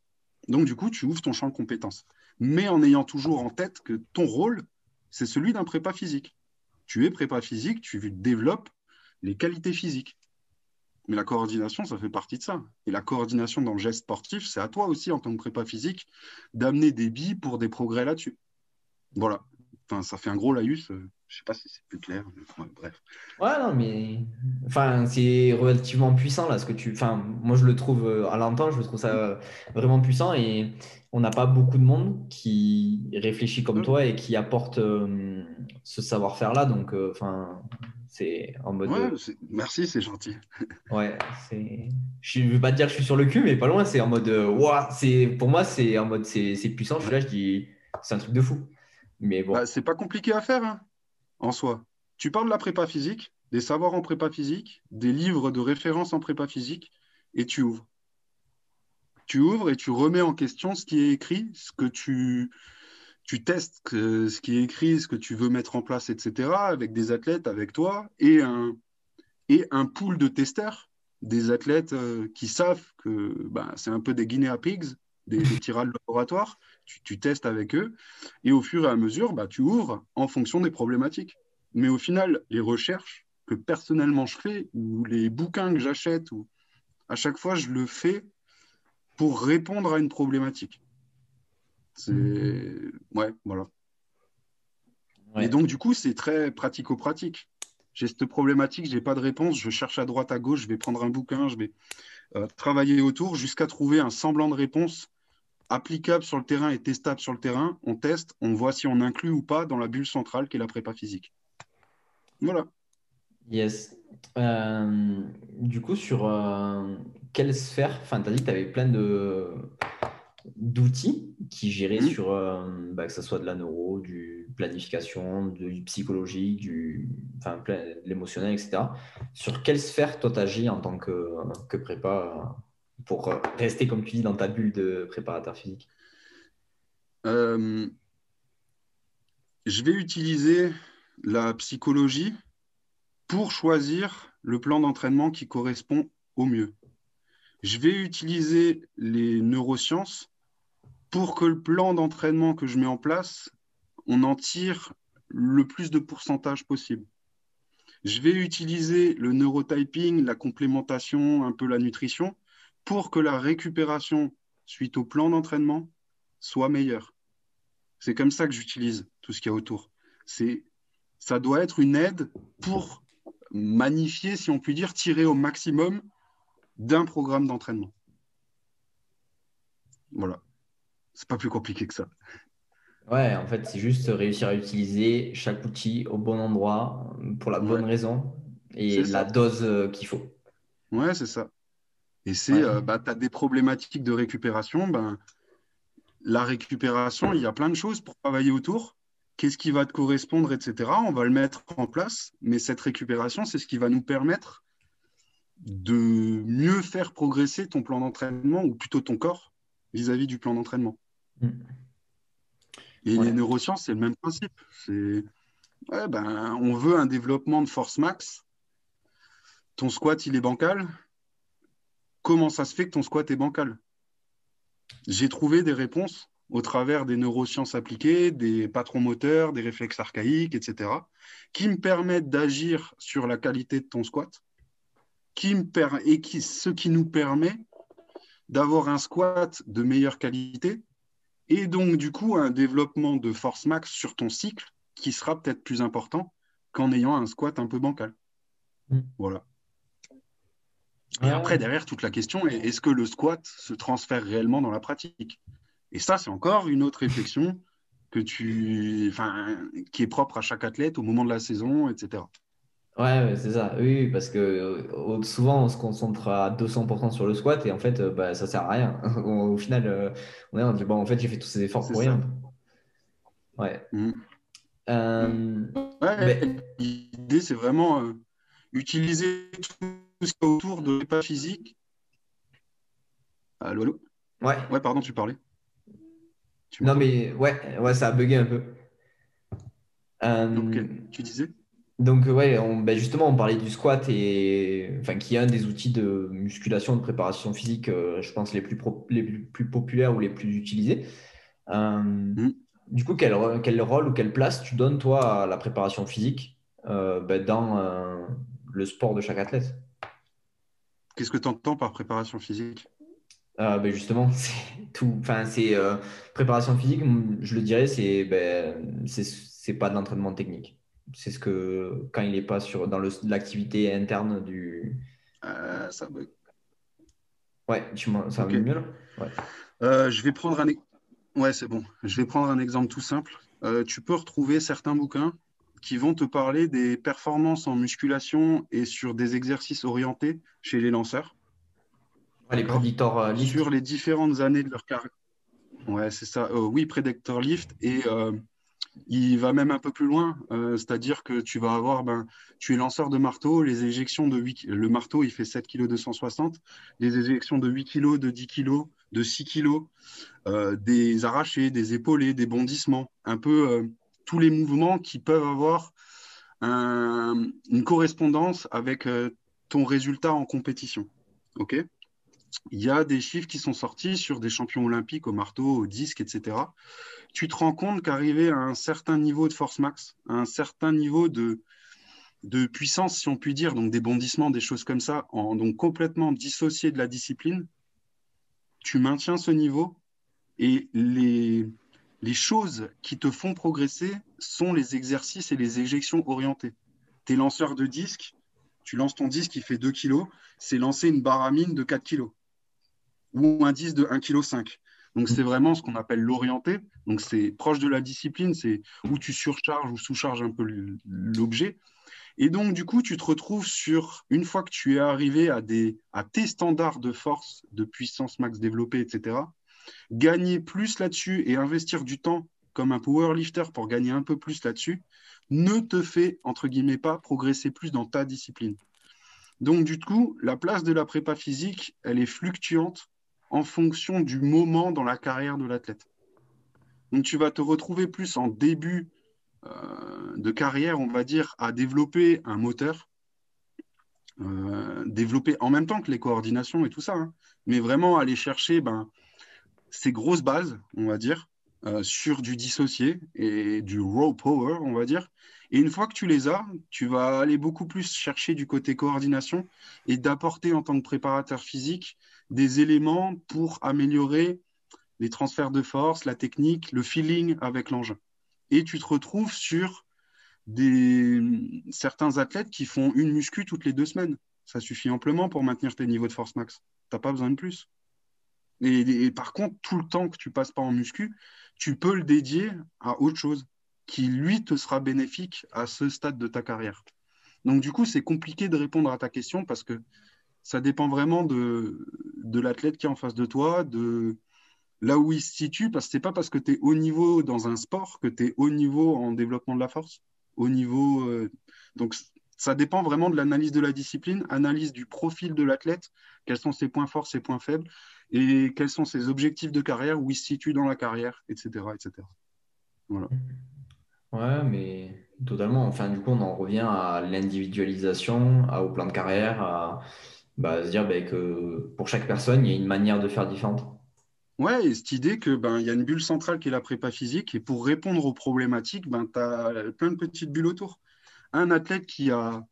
Donc, du coup, tu ouvres ton champ de compétences, mais en ayant toujours en tête que ton rôle, c'est celui d'un prépa physique. Tu es prépa physique, tu développes les qualités physiques. Mais la coordination, ça fait partie de ça. Et la coordination dans le geste sportif, c'est à toi aussi, en tant que prépa physique, d'amener des billes pour des progrès là-dessus. Voilà. Enfin, ça fait un gros laïus. Euh, je sais pas si c'est plus clair. bref. Ouais, non, mais enfin, c'est relativement puissant là. Ce que tu, enfin, moi je le trouve euh, à l'entendre, je trouve ça vraiment puissant et on n'a pas beaucoup de monde qui réfléchit comme toi et qui apporte euh, ce savoir-faire là. Donc, euh, enfin, c'est en mode. Ouais, merci, c'est gentil. <laughs> ouais, c'est. Je ne veux pas te dire que je suis sur le cul, mais pas loin. C'est en mode, waouh, c'est pour moi, c'est en mode, c'est puissant. Je suis là, je dis, c'est un truc de fou. Mais bon. Bah, c'est pas compliqué à faire. Hein en soi. Tu parles de la prépa physique, des savoirs en prépa physique, des livres de référence en prépa physique, et tu ouvres. Tu ouvres et tu remets en question ce qui est écrit, ce que tu, tu testes, ce qui est écrit, ce que tu veux mettre en place, etc., avec des athlètes, avec toi, et un, et un pool de testeurs, des athlètes euh, qui savent que bah, c'est un peu des guinea pigs, des, des de laboratoire, tu, testes avec eux, et au fur et à mesure, bah, tu ouvres en fonction des problématiques. Mais au final, les recherches que personnellement je fais, ou les bouquins que j'achète, ou à chaque fois, je le fais pour répondre à une problématique. C'est. Ouais, voilà. Et donc, du coup, c'est très pratico-pratique. J'ai cette problématique, je n'ai pas de réponse, je cherche à droite, à gauche, je vais prendre un bouquin, je vais euh, travailler autour jusqu'à trouver un semblant de réponse applicable sur le terrain et testable sur le terrain, on teste, on voit si on inclut ou pas dans la bulle centrale qui est la prépa physique. Voilà. Yes. Euh, du coup, sur euh, quelle sphère, enfin, tu as dit que tu avais plein de d'outils qui géraient mmh. sur euh, bah, que ce soit de la neuro, du planification, du psychologique, du enfin, l'émotionnel, etc. Sur quelle sphère toi tu agis en tant que, que prépa pour euh, rester, comme tu dis, dans ta bulle de préparateur physique? Euh, Je vais utiliser la psychologie pour choisir le plan d'entraînement qui correspond au mieux. Je vais utiliser les neurosciences pour que le plan d'entraînement que je mets en place, on en tire le plus de pourcentage possible. Je vais utiliser le neurotyping, la complémentation, un peu la nutrition, pour que la récupération suite au plan d'entraînement soit meilleure. C'est comme ça que j'utilise tout ce qu'il y a autour. Ça doit être une aide pour magnifier, si on peut dire, tirer au maximum d'un programme d'entraînement. Voilà. C'est pas plus compliqué que ça. Ouais, en fait, c'est juste réussir à utiliser chaque outil au bon endroit pour la bonne Ouais, raison et la ça. dose euh, qu'il faut. Ouais, c'est ça. Et c'est, Ouais. euh, bah, tu as des problématiques de récupération. Ben, la récupération, il y a plein de choses pour travailler autour. Qu'est-ce qui va te correspondre, etc. On va le mettre en place. Mais cette récupération, c'est ce qui va nous permettre de mieux faire progresser ton plan d'entraînement, ou plutôt ton corps, vis-à-vis du plan d'entraînement. Mm. Et les neurosciences, c'est le même principe. C'est, ouais, ben, on veut un développement de force max. Ton squat, il est bancal. Comment ça se fait que ton squat est bancal? J'ai trouvé des réponses au travers des neurosciences appliquées, des patrons moteurs, des réflexes archaïques, etc., qui me permettent d'agir sur la qualité de ton squat, qui me per- et qui, ce qui nous permet d'avoir un squat de meilleure qualité et donc du coup un développement de force max sur ton cycle qui sera peut-être plus important qu'en ayant un squat un peu bancal. Mm. Voilà. Et Ouais. après, derrière, toute la question est est-ce que le squat se transfère réellement dans la pratique? Et ça, c'est encore une autre réflexion que tu, enfin, qui est propre à chaque athlète au moment de la saison, etc. Ouais, ouais, c'est ça. Oui, oui, parce que euh, souvent on se concentre à 200% sur le squat et en fait, euh, bah, ça sert à rien. <laughs> Au, final, euh, on est on dit, bon, en fait, j'ai fait tous ces efforts pour ça. rien. Ouais. Mm. Euh, Ouais, ben, l'idée, c'est vraiment utiliser tout ce qui est autour de l'état physique. Allô, allô? ouais. Ouais, pardon, tu parlais. Tu Non, mais ouais, ouais, ça a bugué un peu. Ok, tu disais? Donc, ouais, on, ben, justement, on parlait du squat et enfin, qui est un des outils de musculation, de préparation physique, euh, je pense, les plus, pro- les plus, plus populaires ou les plus utilisés. Euh, Mm. du coup, quel, rôle ou quelle place tu donnes, toi, à la préparation physique euh, ben, dans euh, le sport de chaque athlète? Qu'est-ce que tu entends par préparation physique? Euh, ben, justement, <laughs> c'est tout. Enfin, c'est euh, préparation physique, je le dirais, c'est ben, c'est c'est pas de l'entraînement technique. C'est ce que quand il n'est pas sur dans l'activité interne du. Euh, ça bug. Ouais, tu ça va Ok. mieux là? Ouais. Euh, je vais prendre un... Ouais, c'est bon. Je vais prendre un exemple tout simple. Euh, tu peux retrouver certains bouquins qui vont te parler des performances en musculation et sur des exercices orientés chez les lanceurs. Les prédicteurs lift. Sur les différentes années de leur carrière. Ouais, c'est ça. Oui, Predictor Lift. Et il va même un peu plus loin. Euh, c'est-à-dire que tu vas avoir, ben, tu es lanceur de marteau, les éjections de 8 Le marteau, il fait 7 kg 260. Les éjections de 8 kg, de 10 kg, de 6 kg, euh, des arrachés, des épaulés, des bondissements. Un peu euh, tous les mouvements qui peuvent avoir un- une correspondance avec ton résultat en compétition. OK? Il y a des chiffres qui sont sortis sur des champions olympiques au marteau, au disque, etc. Tu te rends compte qu'arriver à un certain niveau de force max, à un certain niveau de, puissance, si on peut dire, donc des bondissements, des choses comme ça, en, donc complètement dissocié de la discipline, tu maintiens ce niveau et les, choses qui te font progresser sont les exercices et les éjections orientées. Tes lanceurs de disque, tu lances ton disque qui fait 2 kg, c'est lancer une baramine de 4 kg ou un disque de 1,5 kg. Donc, c'est vraiment ce qu'on appelle l'orienté. Donc, c'est proche de la discipline, c'est où tu surcharges ou sous-charges un peu l'objet. Et donc, du coup, tu te retrouves sur, une fois que tu es arrivé à, des, tes standards de force, de puissance max développée, etc., gagner plus là-dessus et investir du temps comme un powerlifter pour gagner un peu plus là-dessus, ne te fait, entre guillemets, pas progresser plus dans ta discipline. Donc, du coup, la place de la prépa physique, elle est fluctuante en fonction du moment dans la carrière de l'athlète. Donc, tu vas te retrouver plus en début euh, de carrière, on va dire, à développer un moteur, euh, développer en même temps que les coordinations et tout ça, hein, mais vraiment aller chercher ben, ces grosses bases, on va dire, euh, sur du dissocié et du raw power, on va dire. Et une fois que tu les as, tu vas aller beaucoup plus chercher du côté coordination et d'apporter en tant que préparateur physique des éléments pour améliorer les transferts de force, la technique, le feeling avec l'engin. Et tu te retrouves sur des, certains athlètes qui font une muscu toutes les deux semaines. Ça suffit amplement pour maintenir tes niveaux de force max. Tu n'as pas besoin de plus. Et, par contre, tout le temps que tu passes pas en muscu, tu peux le dédier à autre chose qui, lui, te sera bénéfique à ce stade de ta carrière. Donc, du coup, c'est compliqué de répondre à ta question parce que ça dépend vraiment de, de l'athlète qui est en face de toi, de là où il se situe, parce que c'est pas parce que tu es haut niveau dans un sport que tu es haut niveau en développement de la force, au niveau. Euh, donc, ça dépend vraiment de l'analyse de la discipline, analyse du profil de l'athlète, quels sont ses points forts, ses points faibles, et quels sont ses objectifs de carrière, où il se situe dans la carrière, etc. etc. Voilà. Ouais, mais totalement. Enfin, du coup, on en revient à l'individualisation, au plan de carrière, à bah, se dire bah, que pour chaque personne, il y a une manière de faire différente. Ouais, et cette idée que ben y a une bulle centrale qui est la prépa physique, et pour répondre aux problématiques, ben, tu as plein de petites bulles autour. Un athlète qui a,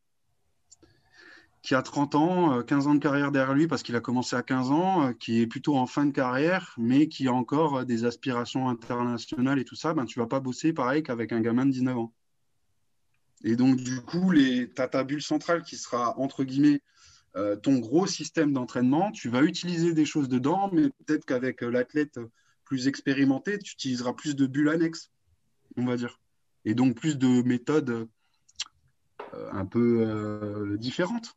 qui a 30 ans, 15 euh, ans de carrière derrière lui parce qu'il a commencé à 15 ans, euh, qui est plutôt en fin de carrière, mais qui a encore euh, des aspirations internationales et tout ça, ben, tu vas pas bosser pareil qu'avec un gamin de 19 ans. Et donc, du coup, tu as ta bulle centrale qui sera, entre guillemets, euh, ton gros système d'entraînement, tu vas utiliser des choses dedans, mais peut-être qu'avec euh, l'athlète plus expérimenté, tu utiliseras plus de bulles annexes, on va dire. Et donc plus de méthodes euh, un peu différentes,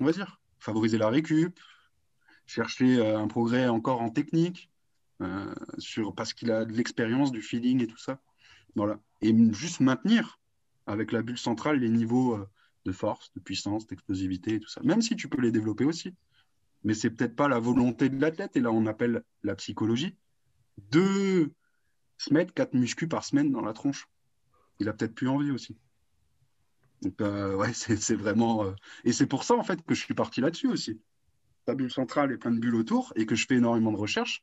on va dire. Favoriser la récup, chercher un progrès encore en technique, parce qu'il a de l'expérience, du feeling et tout ça. Voilà. Et juste maintenir avec la bulle centrale les niveaux de force, de puissance, d'explosivité et tout ça. Même si tu peux les développer aussi. Mais c'est peut-être pas la volonté de l'athlète. Et là, on appelle la psychologie de se mettre quatre muscles par semaine dans la tronche. Il a peut-être plus envie aussi. Donc, euh, ouais, <laughs> c'est vraiment. Euh, et c'est pour ça, en fait, que je suis parti là-dessus aussi. Ta bulle centrale et plein de bulles autour, et que je fais énormément de recherches,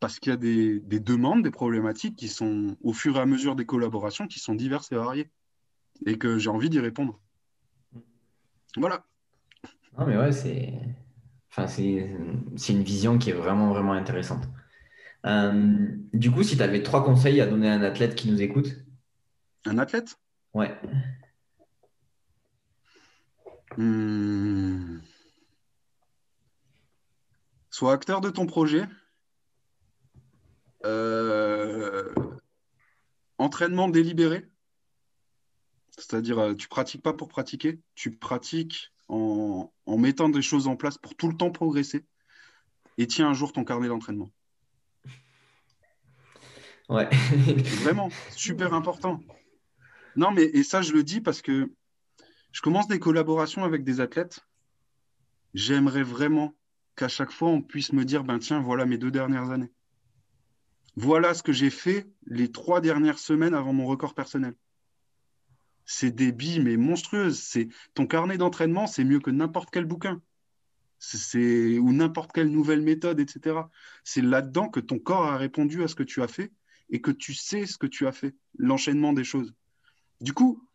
parce qu'il y a des, demandes, des problématiques qui sont, au fur et à mesure des collaborations, qui sont diverses et variées et que j'ai envie d'y répondre. Voilà. Non, mais ouais, c'est enfin, c'est une vision qui est vraiment, vraiment intéressante. Euh, du coup, si tu avais trois conseils à donner à un athlète qui nous écoute Un athlète? Ouais. Hmm. Sois acteur de ton projet. Euh, entraînement délibéré. C'est-à-dire, euh, tu pratiques pas pour pratiquer, tu pratiques en, mettant des choses en place pour tout le temps progresser. Et tiens un jour ton carnet d'entraînement. Ouais. <laughs> Vraiment, super important. Non, mais et ça, je le dis parce que je commence des collaborations avec des athlètes. J'aimerais vraiment qu'à chaque fois, on puisse me dire, ben tiens, voilà mes deux dernières années. Voilà ce que j'ai fait les trois dernières semaines avant mon record personnel c'est des billes, mais monstrueuses. C'est ton carnet d'entraînement, c'est mieux que n'importe quel bouquin. C'est ou n'importe quelle nouvelle méthode, etc. C'est là-dedans que ton corps a répondu à ce que tu as fait et que tu sais ce que tu as fait, l'enchaînement des choses. Du coup,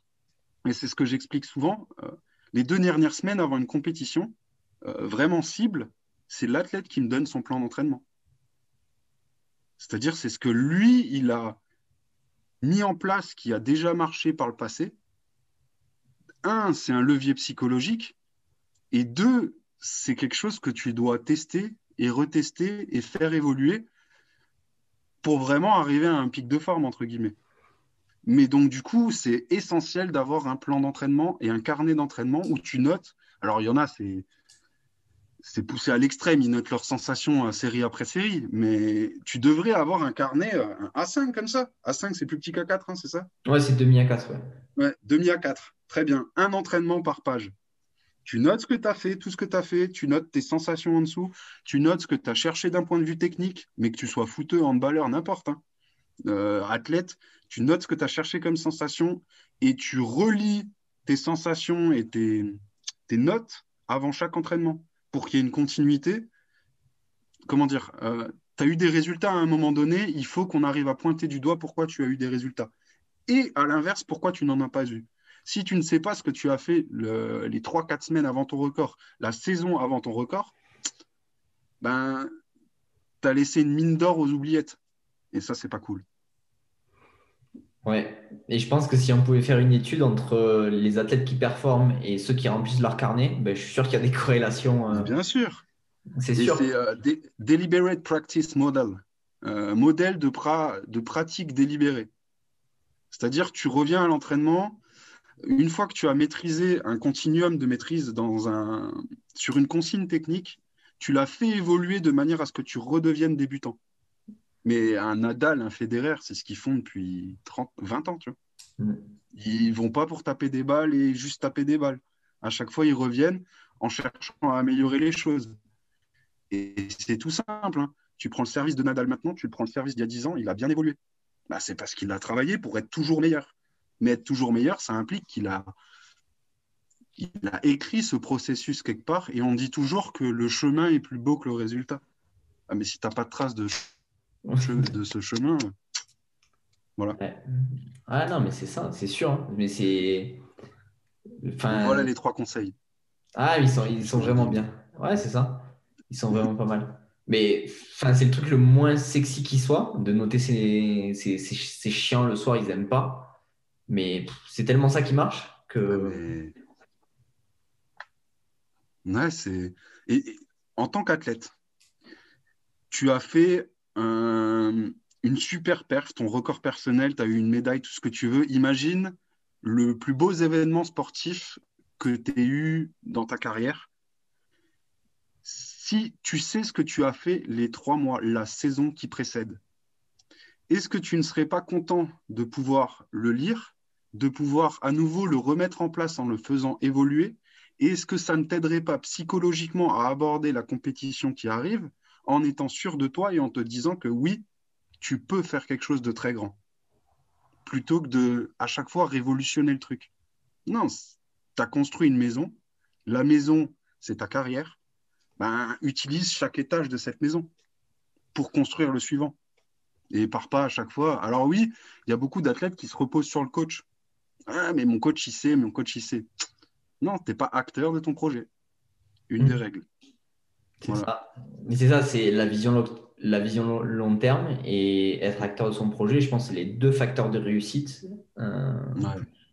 et c'est ce que j'explique souvent, euh, les deux dernières semaines avant une compétition, euh, vraiment cible, c'est l'athlète qui me donne son plan d'entraînement. C'est-à-dire, c'est ce que lui, il a mis en place, qui a déjà marché par le passé, un, c'est un levier psychologique, et deux, c'est quelque chose que tu dois tester et retester et faire évoluer pour vraiment arriver à un pic de forme, entre guillemets. Mais donc, du coup, c'est essentiel d'avoir un plan d'entraînement et un carnet d'entraînement où tu notes. Alors, il y en a, c'est, c'est poussé à l'extrême, ils notent leurs sensations euh, série après série, mais tu devrais avoir un carnet, euh, un A5 comme ça. A5, c'est plus petit qu'A4, hein, c'est ça? Ouais, c'est demi A4. Ouais. ouais, demi A4. Très bien. Un entraînement par page. Tu notes ce que tu as fait, tout ce que tu as fait, tu notes tes sensations en dessous, tu notes ce que tu as cherché d'un point de vue technique, mais que tu sois footeux, handballeur, n'importe, hein. euh, athlète, tu notes ce que tu as cherché comme sensation et tu relis tes sensations et tes, notes avant chaque entraînement pour qu'il y ait une continuité. Comment dire euh, Tu as eu des résultats à un moment donné, il faut qu'on arrive à pointer du doigt pourquoi tu as eu des résultats. Et à l'inverse, pourquoi tu n'en as pas eu. Si tu ne sais pas ce que tu as fait les 3-4 semaines avant ton record, la saison avant ton record, ben, tu as laissé une mine d'or aux oubliettes. Et ça, c'est pas cool. Ouais, et je pense que si on pouvait faire une étude entre les athlètes qui performent et ceux qui remplissent leur carnet, ben, je suis sûr qu'il y a des <laughs> corrélations. Euh. Bien sûr. C'est sûr. C'est euh, Deliberate Practice Model, euh, modèle de, de pratique délibérée. C'est-à-dire, tu reviens à l'entraînement, une fois que tu as maîtrisé un continuum de maîtrise dans un, sur une consigne technique, tu l'as fait évoluer de manière à ce que tu redeviennes débutant. Mais un Nadal, un Federer, c'est ce qu'ils font depuis 30, 20 ans. Tu vois. Mm. Ils vont pas pour taper des balles et juste taper des balles. À chaque fois, ils reviennent en cherchant à améliorer les choses. Et c'est tout simple. Hein. Tu prends le service de Nadal maintenant, tu prends le service d'il y a 10 ans, il a bien évolué. Bah, c'est parce qu'il a travaillé pour être toujours meilleur. Mais être toujours meilleur, ça implique qu'il a, il a écrit ce processus quelque part et on dit toujours que le chemin est plus beau que le résultat. Ah, mais si tu n'as pas de trace de, de ce chemin, voilà. Ah non, mais c'est ça, c'est sûr. Hein. Mais c'est. Enfin... Voilà les trois conseils. Ah, ils sont, ils sont vraiment bien. Ouais, c'est ça. Ils sont vraiment pas mal. Mais enfin, c'est le truc le moins sexy qui soit, de noter ces, chiants le soir, ils aiment pas. Mais c'est tellement ça qui marche que. Ouais, c'est. Et, en tant qu'athlète, tu as fait une super perf, ton record personnel, tu as eu une médaille, tout ce que tu veux. Imagine le plus beau événement sportif que tu aies eu dans ta carrière. Si tu sais ce que tu as fait les trois mois, la saison qui précède, est-ce que tu ne serais pas content de pouvoir le lire, de pouvoir à nouveau le remettre en place en le faisant évoluer? Est-ce que ça ne t'aiderait pas psychologiquement à aborder la compétition qui arrive en étant sûr de toi et en te disant que oui, tu peux faire quelque chose de très grand plutôt que de à chaque fois révolutionner le truc. Non, tu as construit une maison, la maison, c'est ta carrière, ben, utilise chaque étage de cette maison pour construire le suivant. Et pars pas à chaque fois. Alors oui, il y a beaucoup d'athlètes qui se reposent sur le coach. Ah, mais mon coach, il sait, mon coach, il sait. Non, tu n'es pas acteur de ton projet. Une des hmm. règles. C'est ça. Mais c'est ça, c'est la vision, la vision long terme et être acteur de son projet. Je pense que c'est les deux facteurs de réussite, euh,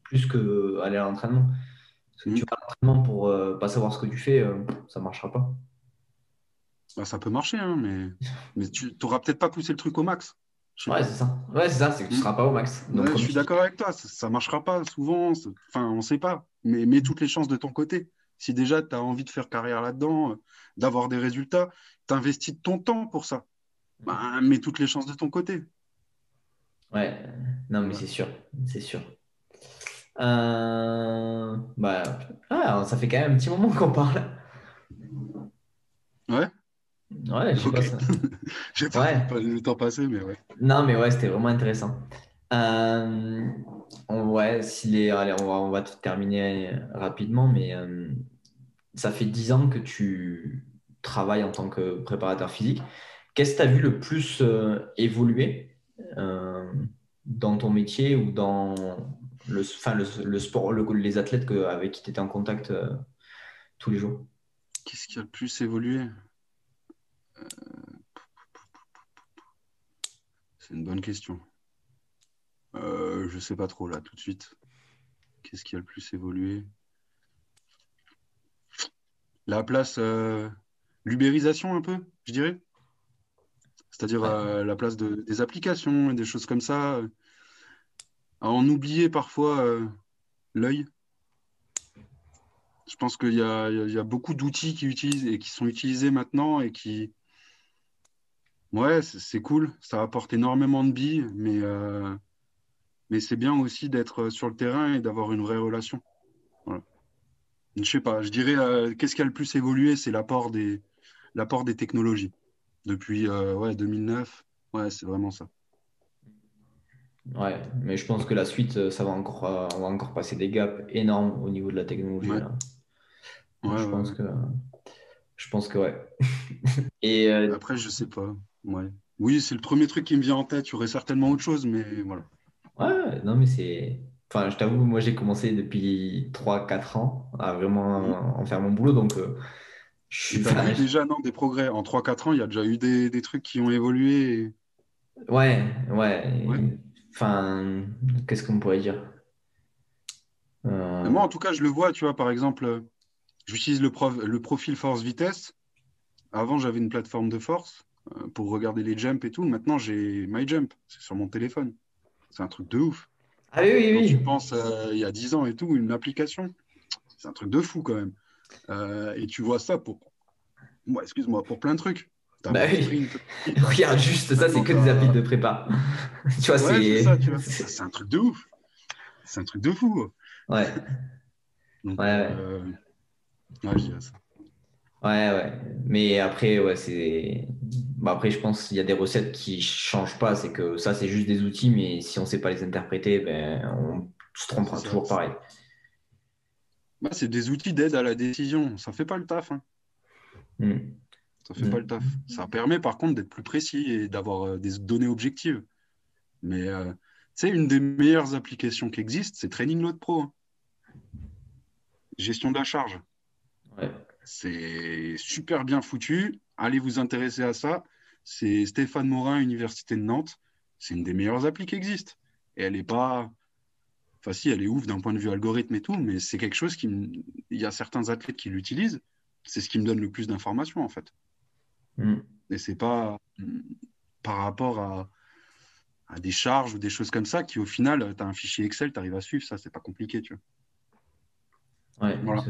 plus qu'aller à l'entraînement. Parce que tu hmm. vas à l'entraînement pour ne euh, pas savoir ce que tu fais, euh, ça ne marchera pas. Bah, ça peut marcher, hein, mais, mais tu n'auras peut-être pas poussé le truc au max. Ouais, c'est ça. Ouais, c'est ça, c'est que tu ne hmm. seras pas au max. je suis d'accord avec toi, ça ne marchera pas souvent. Enfin, on ne sait pas mais mets toutes les chances de ton côté. Si déjà tu as envie de faire carrière là-dedans, euh, d'avoir des résultats, tu investis ton temps pour ça. Bah, mets toutes les chances de ton côté. Ouais, non, mais c'est sûr, c'est sûr. Euh, bah, ah, ça fait quand même un petit moment qu'on parle. Ouais. Ouais, je sais pas. Ça... <laughs> Pas, pas le temps passé, mais ouais. Non, mais ouais, c'était vraiment intéressant. Euh, ouais, s'il est, allez, on va, on va terminer rapidement, mais euh, ça fait 10 ans que tu travailles en tant que préparateur physique. Qu'est-ce que tu as vu le plus euh, évoluer dans ton métier ou dans le, le, sport, les athlètes avec qui tu étais en contact tous les jours? Qu'est-ce qui a le plus évolué? C'est une bonne question. Euh, je sais pas trop là tout de suite. Qu'est-ce qui a le plus évolué? La place, euh, l'ubérisation un peu, je dirais? C'est-à-dire euh, la place de, des applications et des choses comme ça. À en oublier parfois l'œil? Je pense qu'il y, y a, beaucoup d'outils qui utilisent et qui sont utilisés maintenant et qui, ouais, c'est cool. Ça apporte énormément de billes, mais mais c'est bien aussi d'être euh, sur le terrain et d'avoir une vraie relation. Voilà. Je sais pas, je dirais euh, qu'est-ce qui a le plus évolué, c'est l'apport des, l'apport des technologies. Depuis euh, ouais, 2009, ouais, c'est vraiment ça. Ouais, mais je pense que la suite, ça va encore, on va encore passer des gaps énormes au niveau de la technologie. Ouais. je pense que, je pense que ouais. <laughs> et après, je sais pas. Ouais. Oui, c'est le premier truc qui me vient en tête. Il y aurait certainement autre chose, mais voilà. Ouais, non, mais c'est. Enfin, je t'avoue, moi, j'ai commencé depuis 3-4 ans à vraiment en faire mon boulot. Donc, euh, je suis déjà non, des progrès. En 3-4 ans, il y a déjà eu des, des trucs qui ont évolué. Ouais, ouais, Enfin, qu'est-ce qu'on pourrait dire? Euh, Moi, en tout cas, je le vois, tu vois, par exemple, j'utilise le, le profil force-vitesse. Avant, j'avais une plateforme de force euh, pour regarder les jumps et tout. Maintenant, j'ai MyJump. C'est sur mon téléphone. C'est un truc de ouf. Ah oui, oui, oui. tu penses euh, il y a 10 ans et tout, une application, c'est un truc de fou quand même. Euh, et tu vois ça pour, ouais, excuse-moi, pour plein de trucs. Bah oui. <laughs> Regarde juste, ça, c'est que des applis de prépa. <laughs> tu vois, Ouais, c'est c'est. un truc de ouf. C'est un truc de fou. Ouais, Donc, Ouais, ouais. euh, ouais, je dirais ça. ouais, ouais. Mais après, ouais, c'est. Bah après, je pense qu'il y a des recettes qui changent pas. C'est que ça, c'est juste des outils, mais si on sait pas les interpréter, ben, on se trompera C'est ça. toujours pareil. Bah, c'est des outils d'aide à la décision. Ça fait pas le taf. hein. Hmm. Ça fait pas le taf. Ça permet par contre d'être plus précis et d'avoir euh, des données objectives. Mais euh, tu sais, une des meilleures applications qui existent, c'est Training Load Pro. hein. Gestion de la charge. Ouais. C'est super bien foutu. Allez vous intéresser à ça. C'est Stéphane Morin, Université de Nantes. C'est une des meilleures applis qui existent. Et elle est pas. Enfin, si, elle est ouf d'un point de vue algorithme et tout, mais c'est quelque chose qui. me- Il y a certains athlètes qui l'utilisent. C'est ce qui me donne le plus d'informations, en fait. Hmm. Et c'est pas mm, par rapport à, à des charges ou des choses comme ça qui, au final, tu as un fichier Excel, tu arrives à suivre ça. C'est pas compliqué, tu vois. Ouais, Voilà.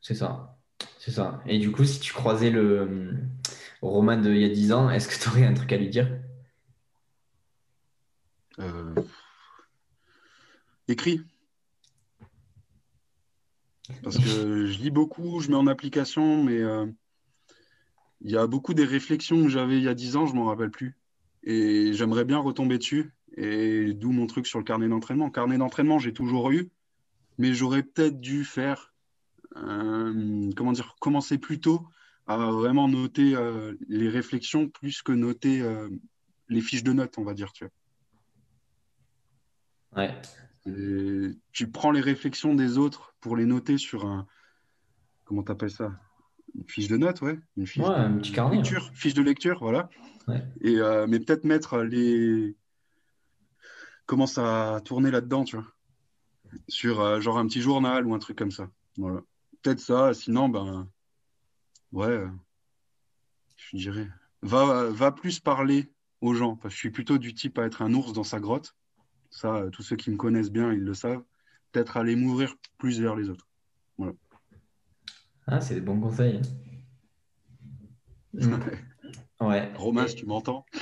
c'est ça. C'est ça. Et du coup, si tu croisais le hum, Romain d'il y a 10 ans, est-ce que tu aurais un truc à lui dire? Euh, Écrit. Parce que je lis beaucoup, je mets en application, mais euh, il y a beaucoup des réflexions que j'avais il y a 10 ans, je m'en rappelle plus. Et j'aimerais bien retomber dessus. Et d'où mon truc sur le carnet d'entraînement. Carnet d'entraînement, j'ai toujours eu, mais j'aurais peut-être dû faire, euh, comment dire, commencer plus tôt à vraiment noter euh, les réflexions plus que noter euh, les fiches de notes, on va dire, tu vois. Ouais. Et tu prends les réflexions des autres pour les noter sur un. Comment t'appelles ça? Une fiche de notes, ouais. Une fiche Ouais, de un petit carnet, lecture. Fiche de lecture, voilà. Ouais. Et, euh, mais peut-être mettre les. Comment ça tourner là-dedans, tu vois. Sur genre un petit journal ou un truc comme ça. Voilà. Peut-être ça, sinon, ben. Ouais. Je dirais. Va, va plus parler aux gens. Parce que je suis plutôt du type à être un ours dans sa grotte. Ça, euh, tous ceux qui me connaissent bien, ils le savent. Peut-être aller m'ouvrir plus vers les autres. Ah, c'est des bons conseils. Hmm. Ouais. Romain, Et- si tu m'entends. <laughs>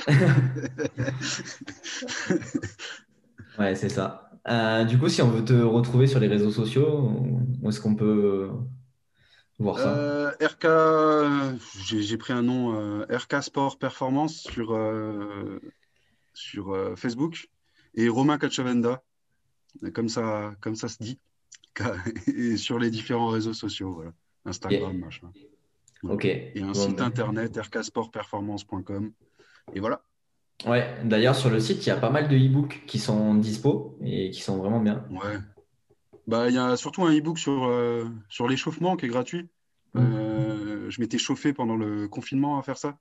Ouais, c'est ça. Euh, du coup, si on veut te retrouver sur les réseaux sociaux, où est-ce qu'on peut voir ça? Euh, RK, euh, j'ai pris un nom, euh, RK Sport Performance sur, euh, sur euh, Facebook et Romain Cachavenda, comme ça, comme ça se dit, <laughs> et sur les différents réseaux sociaux, voilà. Instagram, machin. Ok. Et un Bon, site ben. internet, rksportperformance.com. Et voilà. Ouais, d'ailleurs, sur le site, il y a pas mal de e-books qui sont dispo et qui sont vraiment bien. Ouais. Bah, il y a surtout un e-book sur, euh, sur l'échauffement qui est gratuit. Mm. Euh, je m'étais chauffé pendant le confinement à faire ça.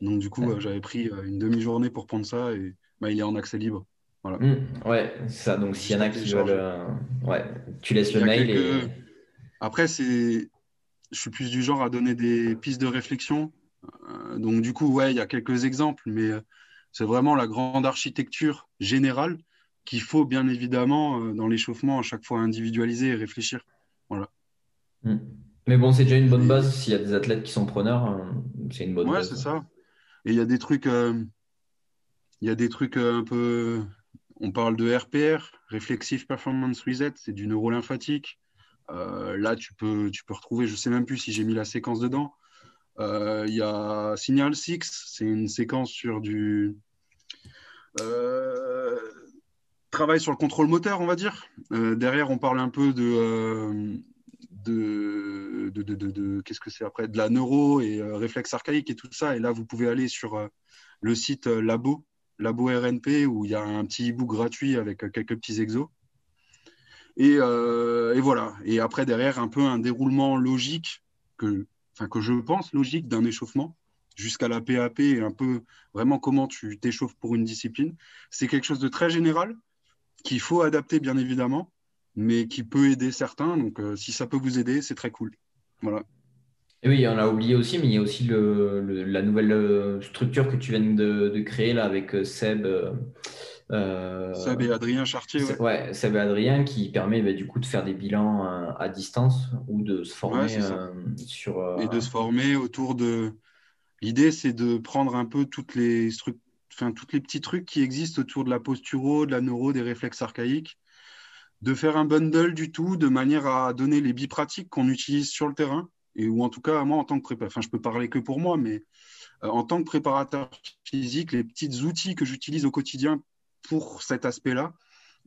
Donc, du coup, Ouais. euh, j'avais pris une demi-journée pour prendre ça et bah, il est en accès libre. Hmm, ouais, c'est ça. Donc, s'il y en a qui veulent. Ouais, tu laisses le mail quelques- et. Après, c'est... je suis plus du genre à donner des pistes de réflexion. Donc, du coup, ouais, il y a quelques exemples, mais c'est vraiment la grande architecture générale qu'il faut bien évidemment euh, dans l'échauffement à chaque fois individualiser et réfléchir. Hmm. Mais bon, c'est déjà une bonne base. S'il y a des athlètes qui sont preneurs, euh, c'est une bonne Ouais, base. c'est ça. Et il y a des trucs, euh, y a des trucs un peu. On parle de RPR, Reflexive Performance Reset, c'est du neurolymphatique. Euh, là, tu peux, tu peux retrouver, je sais même plus si j'ai mis la séquence dedans. Euh, Il y a Signal 6, c'est une séquence sur du euh, travail sur le contrôle moteur, on va dire. Euh, derrière, on parle un peu de, de, de, qu'est-ce que c'est après? De la neuro et réflexe archaïque et tout ça. Et là, vous pouvez aller sur le site Labo, Labo RNP, où il y a un petit e-book gratuit avec quelques petits exos. Et, et voilà. Et après, derrière, un peu un déroulement logique, que, que je pense logique d'un échauffement, jusqu'à la PAP et un peu vraiment comment tu t'échauffes pour une discipline. C'est quelque chose de très général qu'il faut adapter, bien évidemment, mais qui peut aider certains. Donc, euh, si ça peut vous aider, c'est très cool. Voilà. Et oui, on a oublié aussi, mais il y a aussi la nouvelle euh, structure que tu viens de, créer là avec euh, Seb. Seb et Adrien Chartier. Ouais. Seb et Adrien qui permet bah, du coup de faire des bilans à distance ou de se former sur. Et de se former autour de. L'idée, c'est de prendre un peu toutes les structures. Enfin, tous les petits trucs qui existent autour de la posturo, de la neuro, des réflexes archaïques, de faire un bundle du tout de manière à donner les bipratiques qu'on utilise sur le terrain et ou en tout cas moi en tant que préparateur, enfin je peux parler que pour moi, mais euh, en tant que préparateur physique, les petits outils que j'utilise au quotidien pour cet aspect-là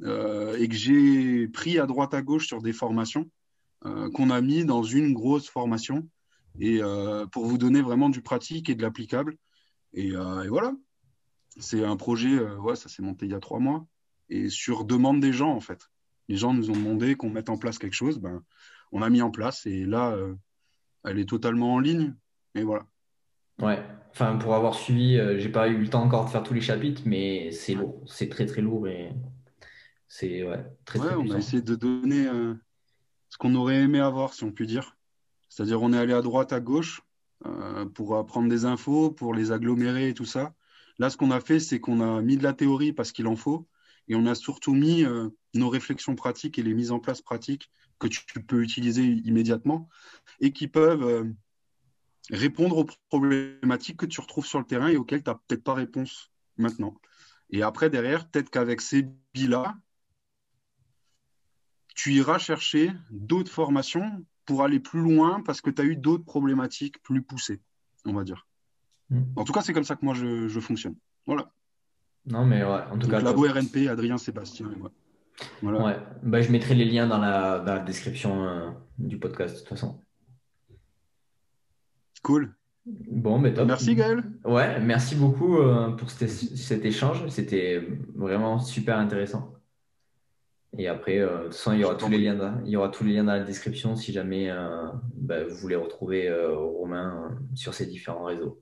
euh, et que j'ai pris à droite à gauche sur des formations euh, qu'on a mis dans une grosse formation et pour vous donner vraiment du pratique et de l'applicable. Et, voilà, c'est un projet, ça s'est monté il y a trois mois et sur demande des gens en fait. Les gens nous ont demandé qu'on mette en place quelque chose, ben, on a mis en place et là, elle est totalement en ligne. Et voilà. Ouais, enfin pour avoir suivi, euh, j'ai pas eu le temps encore de faire tous les chapitres, mais c'est lourd, c'est très très lourd et c'est ouais, très ouais, on a essayé de donner euh, ce qu'on aurait aimé avoir, si on peut dire. C'est-à-dire on est allé à droite, à gauche euh, pour apprendre des infos, pour les agglomérer et tout ça. Là, ce qu'on a fait, c'est qu'on a mis de la théorie parce qu'il en faut, et on a surtout mis nos réflexions pratiques et les mises en place pratiques que tu peux utiliser immédiatement et qui peuvent répondre aux problématiques que tu retrouves sur le terrain et auxquelles tu n'as peut-être pas réponse maintenant. Et après, derrière, peut-être qu'avec ces billes-là, tu iras chercher d'autres formations pour aller plus loin parce que tu as eu d'autres problématiques plus poussées, on va dire. Hmm. En tout cas, c'est comme ça que moi, je, fonctionne. Voilà. Non, mais ouais, en tout cas. Labo RNP, Adrien Sébastien. Ouais. Bah, je mettrai les liens dans la, dans la description euh, du podcast de toute façon. Cool. Bon, mais top. Merci Gaël. Ouais, merci beaucoup euh, pour cet, échange. C'était vraiment super intéressant. Et après, euh, de toute façon, il y, aura tous les liens dans, il y aura tous les liens dans la description si jamais bah, vous voulez retrouver Romain sur ses différents réseaux.